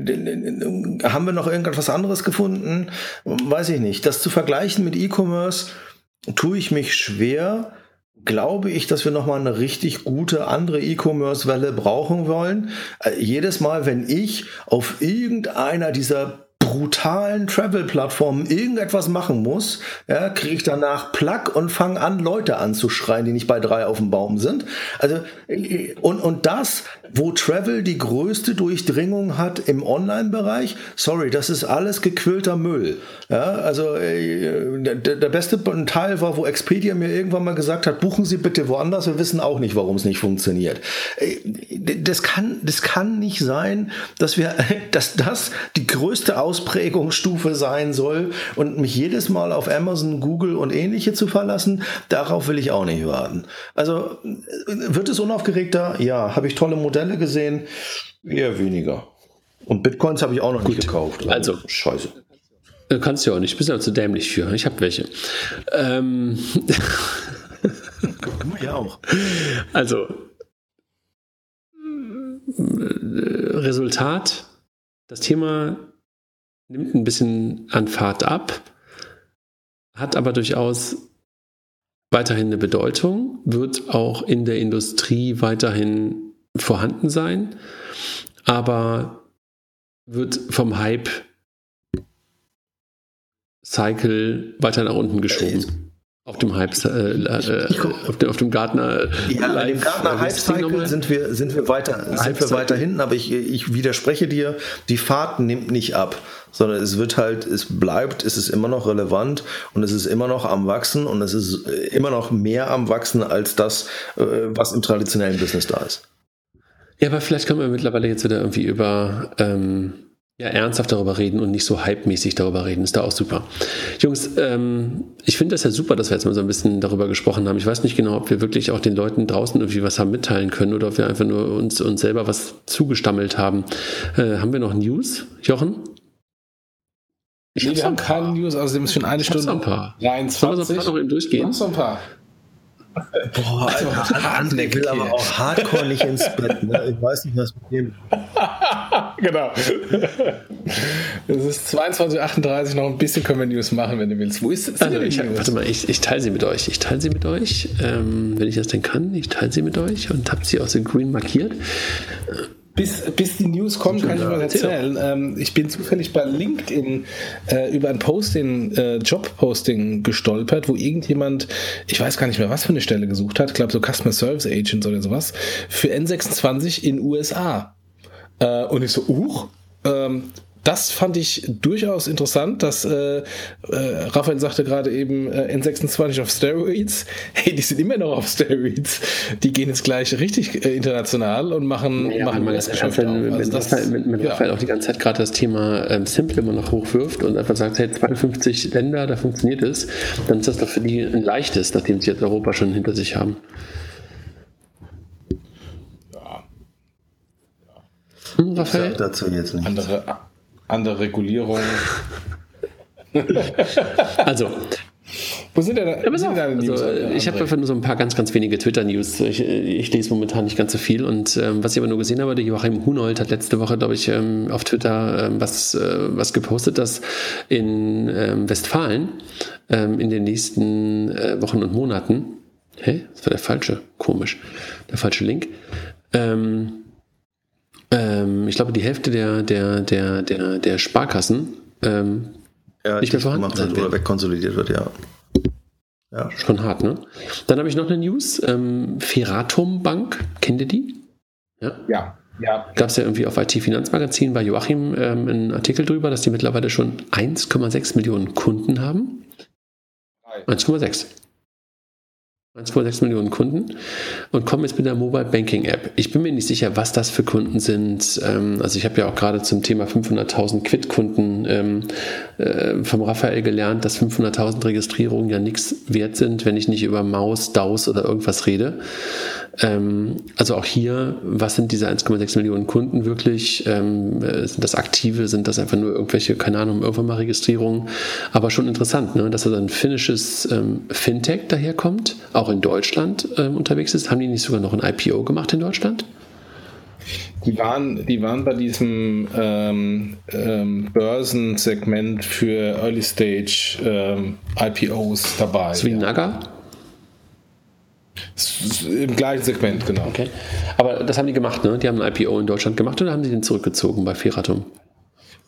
haben wir noch irgendetwas anderes gefunden? Weiß ich nicht. Das zu vergleichen mit E-Commerce tue ich mich schwer. Glaube ich, dass wir nochmal eine richtig gute andere E-Commerce-Welle brauchen wollen. Äh, jedes Mal, wenn ich auf irgendeiner dieser brutalen Travel-Plattformen irgendetwas machen muss, ja, kriege ich danach Plug und fange an, Leute anzuschreien, die nicht bei drei auf dem Baum sind. Also, und, und das, wo Travel die größte Durchdringung hat im Online-Bereich, sorry, das ist alles gequillter Müll. Ja, also, äh, der, der beste Teil war, wo Expedia mir irgendwann mal gesagt hat, buchen Sie bitte woanders, wir wissen auch nicht, warum es nicht funktioniert. Äh, das kann, das kann nicht sein, dass wir, dass das die größte Aus Ausprägungsstufe sein soll und mich jedes Mal auf Amazon, Google und ähnliche zu verlassen, darauf will ich auch nicht warten. Also wird es unaufgeregter? Ja. Habe ich tolle Modelle gesehen? Eher weniger. Und Bitcoins habe ich auch noch Gut. nicht gekauft. Also, also scheiße. Äh, kannst du ja auch nicht, bist ja zu dämlich für. Ich habe welche. Ähm. ja auch. Also, äh, Resultat, das Thema nimmt ein bisschen an Fahrt ab, hat aber durchaus weiterhin eine Bedeutung, wird auch in der Industrie weiterhin vorhanden sein, aber wird vom Hype Cycle weiter nach unten geschoben. Auf dem Hype, äh, äh, auf, dem, auf dem Gartner. Ja, bei dem Gartner Hype Cycle sind wir, sind wir weiter, sind wir weiter hinten, aber ich, ich widerspreche dir, die Fahrt nimmt nicht ab, sondern es wird halt, es bleibt, es ist immer noch relevant und es ist immer noch am Wachsen und es ist immer noch mehr am Wachsen als das, äh, was im traditionellen Business da ist. Ja, aber vielleicht können wir mittlerweile jetzt wieder irgendwie über ähm, ja, ernsthaft darüber reden und nicht so hypemäßig darüber reden. Ist da auch super. Jungs, ähm, ich finde das ja super, dass wir jetzt mal so ein bisschen darüber gesprochen haben. Ich weiß nicht genau, ob wir wirklich auch den Leuten draußen irgendwie was haben mitteilen können oder ob wir einfach nur uns, uns selber was zugestammelt haben. Äh, haben wir noch News, Jochen? Ich nee, wir haben keine News, außerdem ist schon eine Stunde. Ein paar. 23. Sollen wir so ein paar noch eben durchgehen? Noch so ein paar. Boah, Alter, André will aber auch hardcore nicht ins Bett. Ne? Ich weiß nicht, was mit dem. genau. Es ist 22.38 Uhr, noch ein bisschen können wir News machen, wenn du willst. Wo ist es? Also, ich, warte mal, ich, ich teile sie mit euch. Ich teile sie mit euch, ähm, wenn ich das denn kann. Ich teile sie mit euch und habe sie aus dem Green markiert bis, bis die News kommen, kann ich mal erzählen. Ähm, ich bin zufällig bei LinkedIn äh, über ein Posting, äh, Job-Posting gestolpert, wo irgendjemand, ich weiß gar nicht mehr, was für eine Stelle gesucht hat, ich glaube so Customer Service Agents oder sowas, für N26 in USA. Äh, und ich so, uch, ähm, das fand ich durchaus interessant, dass äh, äh, Raphael sagte gerade eben äh, N26 auf Steroids. Hey, die sind immer noch auf Steroids. Die gehen jetzt gleich richtig äh, international und machen, ja, machen das Geschäft wenn, also das, Raphael, mit, mit ja. Raphael auch die ganze Zeit gerade das Thema ähm, Simple immer noch hochwirft und einfach sagt, hey, 52 Länder, da funktioniert es, dann ist das doch für die ein leichtes, nachdem sie jetzt Europa schon hinter sich haben. Hm, Raphael? dazu jetzt nicht. Andere, andere Regulierung. also, wo sind denn, ja, wo sind deine News? Also, ich habe einfach nur so ein paar ganz, ganz wenige Twitter-News. Ich, ich, lese momentan nicht ganz so viel. Und ähm, was ich aber nur gesehen habe, der Joachim Hunold hat letzte Woche, glaube ich, ähm, auf Twitter ähm, was, äh, was gepostet, dass in ähm, Westfalen ähm, in den nächsten äh, Wochen und Monaten, hä, das war der falsche, komisch, der falsche Link, ähm, ähm, ich glaube, die Hälfte der, der, der, der, der Sparkassen ähm, ja, nicht mehr vorhanden sein oder wegkonsolidiert wird, ja. Ja. Schon hart, ne? Dann habe ich noch eine News. Ähm, Feratum Bank, kennt ihr die? Ja. Ja. Ja. Gab es ja irgendwie auf IT-Finanzmagazin bei Joachim ähm, einen Artikel drüber, dass die mittlerweile schon 1,6 Millionen Kunden haben. 1,6. 1,6 Millionen Kunden und kommen jetzt mit der Mobile Banking App. Ich bin mir nicht sicher, was das für Kunden sind. Ähm, also ich habe ja auch gerade zum Thema 500.000 Quid-Kunden ähm, äh, vom Raphael gelernt, dass 500.000 Registrierungen ja nichts wert sind, wenn ich nicht über Maus, DAUS oder irgendwas rede. Ähm, also auch hier, was sind diese 1,6 Millionen Kunden wirklich? Ähm, äh, sind das aktive? Sind das einfach nur irgendwelche, keine Ahnung, irgendwann mal Registrierungen? Aber schon interessant, ne? dass also ein finnisches ähm, Fintech daherkommt, auch in Deutschland ähm, unterwegs ist. Haben die nicht sogar noch ein IPO gemacht in Deutschland? Die waren, die waren bei diesem ähm, ähm, Börsensegment für Early Stage ähm, IPOs dabei. So wie Naga? Im gleichen Segment, genau. Okay. Aber das haben die gemacht, ne? Die haben ein IPO in Deutschland gemacht oder haben sie den zurückgezogen bei Feratum?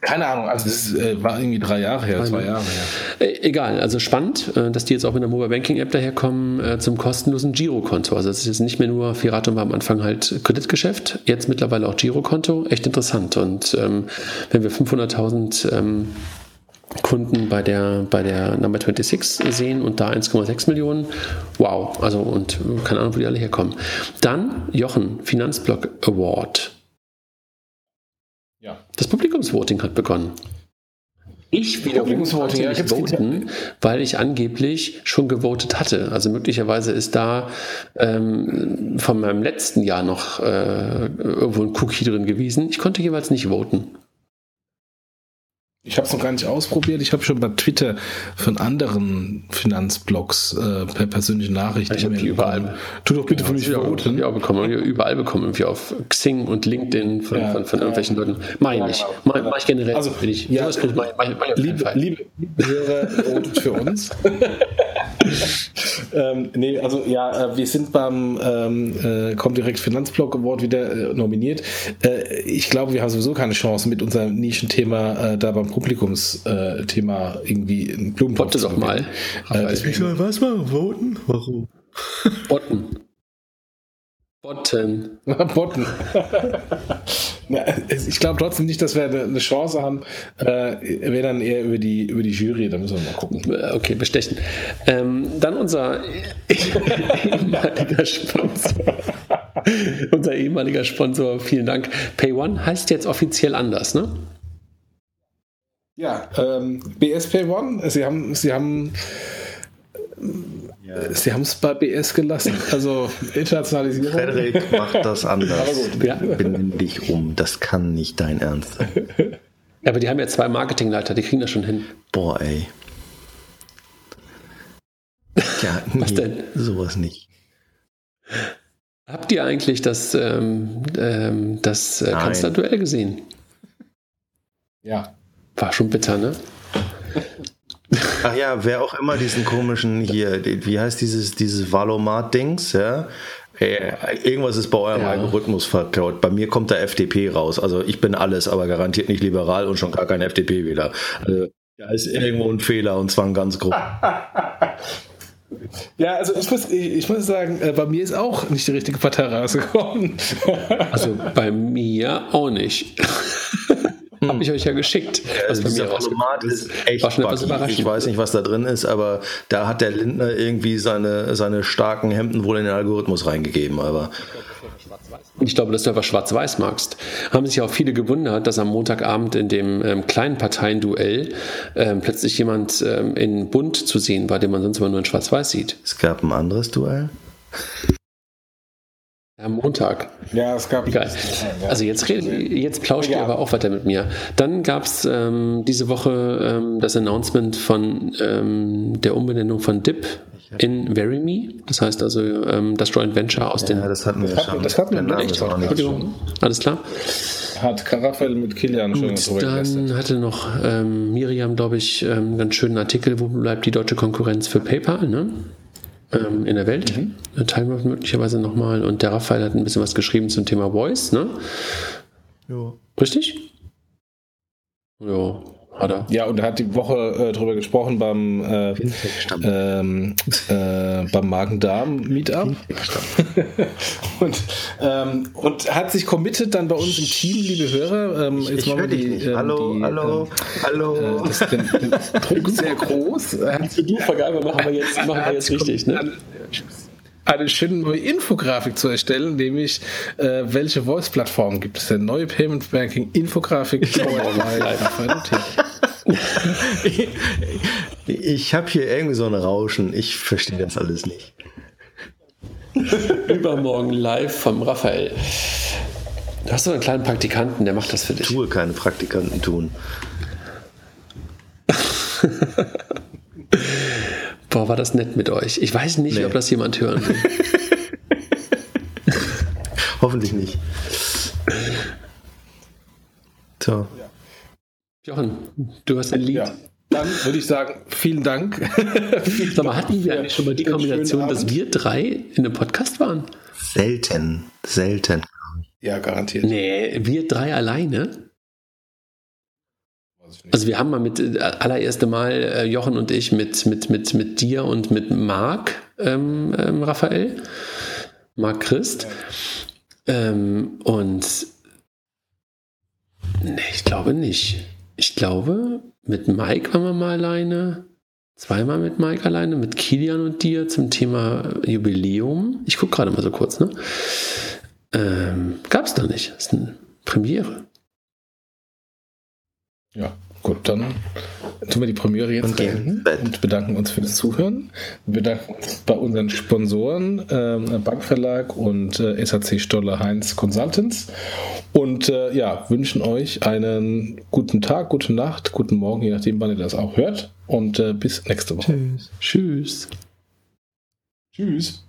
Keine Ahnung, also das äh, war irgendwie drei Jahre her, zwei Jahre her. Äh, egal, also spannend, äh, dass die jetzt auch mit der Mobile Banking App daherkommen äh, zum kostenlosen Girokonto. Also es ist jetzt nicht mehr nur Feratum war am Anfang halt Kreditgeschäft, jetzt mittlerweile auch Girokonto, echt interessant. Und ähm, wenn wir 500.000 ähm, Kunden bei der, bei der Number 26 sehen und da 1,6 Millionen. Wow, also und keine Ahnung, wo die alle herkommen. Dann Jochen, Finanzblock Award. Ja. Das Publikumsvoting hat begonnen. Ich wiederum ja, nicht voten, weil ich angeblich schon gewotet hatte. Also möglicherweise ist da ähm, von meinem letzten Jahr noch äh, irgendwo ein Cookie drin gewesen. Ich konnte jeweils nicht voten. Ich habe es noch gar nicht ausprobiert. Ich habe schon bei Twitter von anderen Finanzblogs äh, per persönliche Nachrichten. Ich habe die überall. Tu doch bitte ja, für mich. Ja, bekommen. Überall bekommen. Irgendwie auf Xing und LinkedIn von, ja, von, von irgendwelchen Leuten. Mach ich nicht. Mach, mach ich generell. Also, bin ich, ja, mach, mach, mach liebe, liebe, liebe Hörer, votet für uns. ähm, nee, also ja, äh, wir sind beim ähm, äh, Comdirect Finanzblog Award wieder äh, nominiert. Äh, ich glaube, wir haben sowieso keine Chance mit unserem Nischenthema äh, da beim Publikumsthema irgendwie einen Blumentopf Botte doch mal. Äh, Ich soll was machen? Voten? Warum? Botten. Botten. Botten. Es- ich glaube trotzdem nicht, dass wir eine, Chance haben. Äh, Wäre dann eher über die, über die Jury, da müssen wir mal gucken. Äh, Okay, bestechen. Ähm, dann unser ehemaliger Sponsor. unser ehemaliger Sponsor, vielen Dank. PayOne heißt jetzt offiziell anders, ne? Ja, ähm, BSP One, Sie haben, Sie haben, Sie haben es bei BS gelassen. Also Internationalisierung. Frederik macht das anders. Ja. Benimm dich um. Das kann nicht dein Ernst sein. Ja, aber die haben ja zwei Marketingleiter, die kriegen das schon hin. Boah, ey. Ja, Was nee, denn? Sowas nicht. Habt ihr eigentlich das, ähm, ähm, das äh. Kanzlerduell gesehen? Ja. War schon bitter, ne? Ach ja, wer auch immer diesen komischen hier, wie heißt dieses, dieses Valomat-Dings, ja? Äh, Irgendwas ist bei eurem Ja. Algorithmus verkaut. Bei mir kommt der FDP raus. Also ich bin alles, aber garantiert nicht liberal und schon gar kein FDP-Wähler. Also, da ist irgendwo ein Fehler und zwar ein ganz groß. Ja, also ich muss, ich, ich muss sagen, äh, bei mir ist auch nicht die richtige Partei rausgekommen. Also bei mir auch nicht. Habe ich euch ja geschickt, was bei mir Dieser rausgekommen Valomat ist echt War schon etwas überraschend. Ich weiß nicht, was da drin ist, aber da hat der Lindner irgendwie seine, seine starken Hemden wohl in den Algorithmus reingegeben. Aber Ich glaube, dass du einfach schwarz-weiß magst. Haben sich auch viele gewundert, dass am Montagabend in dem ähm, kleinen Parteienduell ähm, plötzlich jemand ähm, in bunt zu sehen war, den man sonst immer nur in schwarz-weiß sieht. es gab ein anderes Duell. Am Montag. ja, es gab. Egal. Also jetzt, jetzt plauscht ihr Ja. aber auch weiter mit mir. Dann gab es ähm, diese Woche ähm, das Announcement von ähm, der Umbenennung von DIP in VeryMe. Das heißt also ähm, das Joint Venture aus den... Ja, das hatten wir hat- schon. das hatten wir Der Name echt. ist auch nicht Entschuldigung, alles klar. Hat Raphael mit Kilian schon Gut, dann hatte noch ähm, Miriam, glaube ich, ähm, einen ganz schönen Artikel, wo bleibt die deutsche Konkurrenz für PayPal ne? Ähm, in der Welt. Mhm. Teilen wir möglicherweise nochmal. Und der Raphael hat ein bisschen was geschrieben zum Thema Voice. Ne? Jo. Richtig? Ja, hat er. Ja, und er hat die Woche äh, drüber gesprochen beim, äh, ähm, äh, beim Magen-Darm-Meetup. und, ähm, und hat sich committed dann bei uns im Team, liebe Hörer. Ähm, jetzt Ich machen wir höre dich die, nicht. ähm, Hallo, die, hallo, hallo. Ähm, das, den, den Druck sehr groß. Er hat Du Vergabe machen wir jetzt, machen wir jetzt richtig, ne? Eine schöne neue Infografik zu erstellen, nämlich äh, welche Voice-Plattformen gibt es denn? Neue Payment Banking Infografik. Ich habe hier irgendwie so ein Rauschen. Ich verstehe das alles nicht. Übermorgen live vom Raphael. Du hast so einen kleinen Praktikanten, der macht das für dich. Tue keine Praktikanten tun. Boah, war das nett mit euch. Ich weiß nicht, Nee. ob das jemand hören will. Hoffentlich nicht. So. Jochen, du hast ein Lied. ja. Dann würde ich sagen, vielen Dank. Sag mal, hatten wir eigentlich schon mal die Kombination, dass wir drei in einem Podcast waren? Selten. Selten. Ja, garantiert. Nee, wir drei alleine? Also wir haben mal mit äh, allererste Mal äh, Jochen und ich mit, mit, mit, mit dir und mit Marc, ähm, ähm, Raphael, Marc Christ. Ähm, und nee, ich glaube nicht. Ich glaube, mit Mike waren wir mal alleine. Zweimal mit Mike alleine, mit Kilian und dir zum Thema Jubiläum. Ich gucke gerade mal so kurz, ne? Ähm, Gab es da nicht. Das ist eine Premiere. Ja, gut, dann tun wir die Premiere jetzt Und gehen beenden und bedanken uns für das Zuhören. Wir bedanken uns bei unseren Sponsoren, ähm, Bankverlag und äh, SAC Stoller Heinz Consultants. Und äh, ja, wünschen euch einen guten Tag, gute Nacht, guten Morgen, je nachdem, wann ihr das auch hört. Und äh, bis nächste Woche. Tschüss. Tschüss.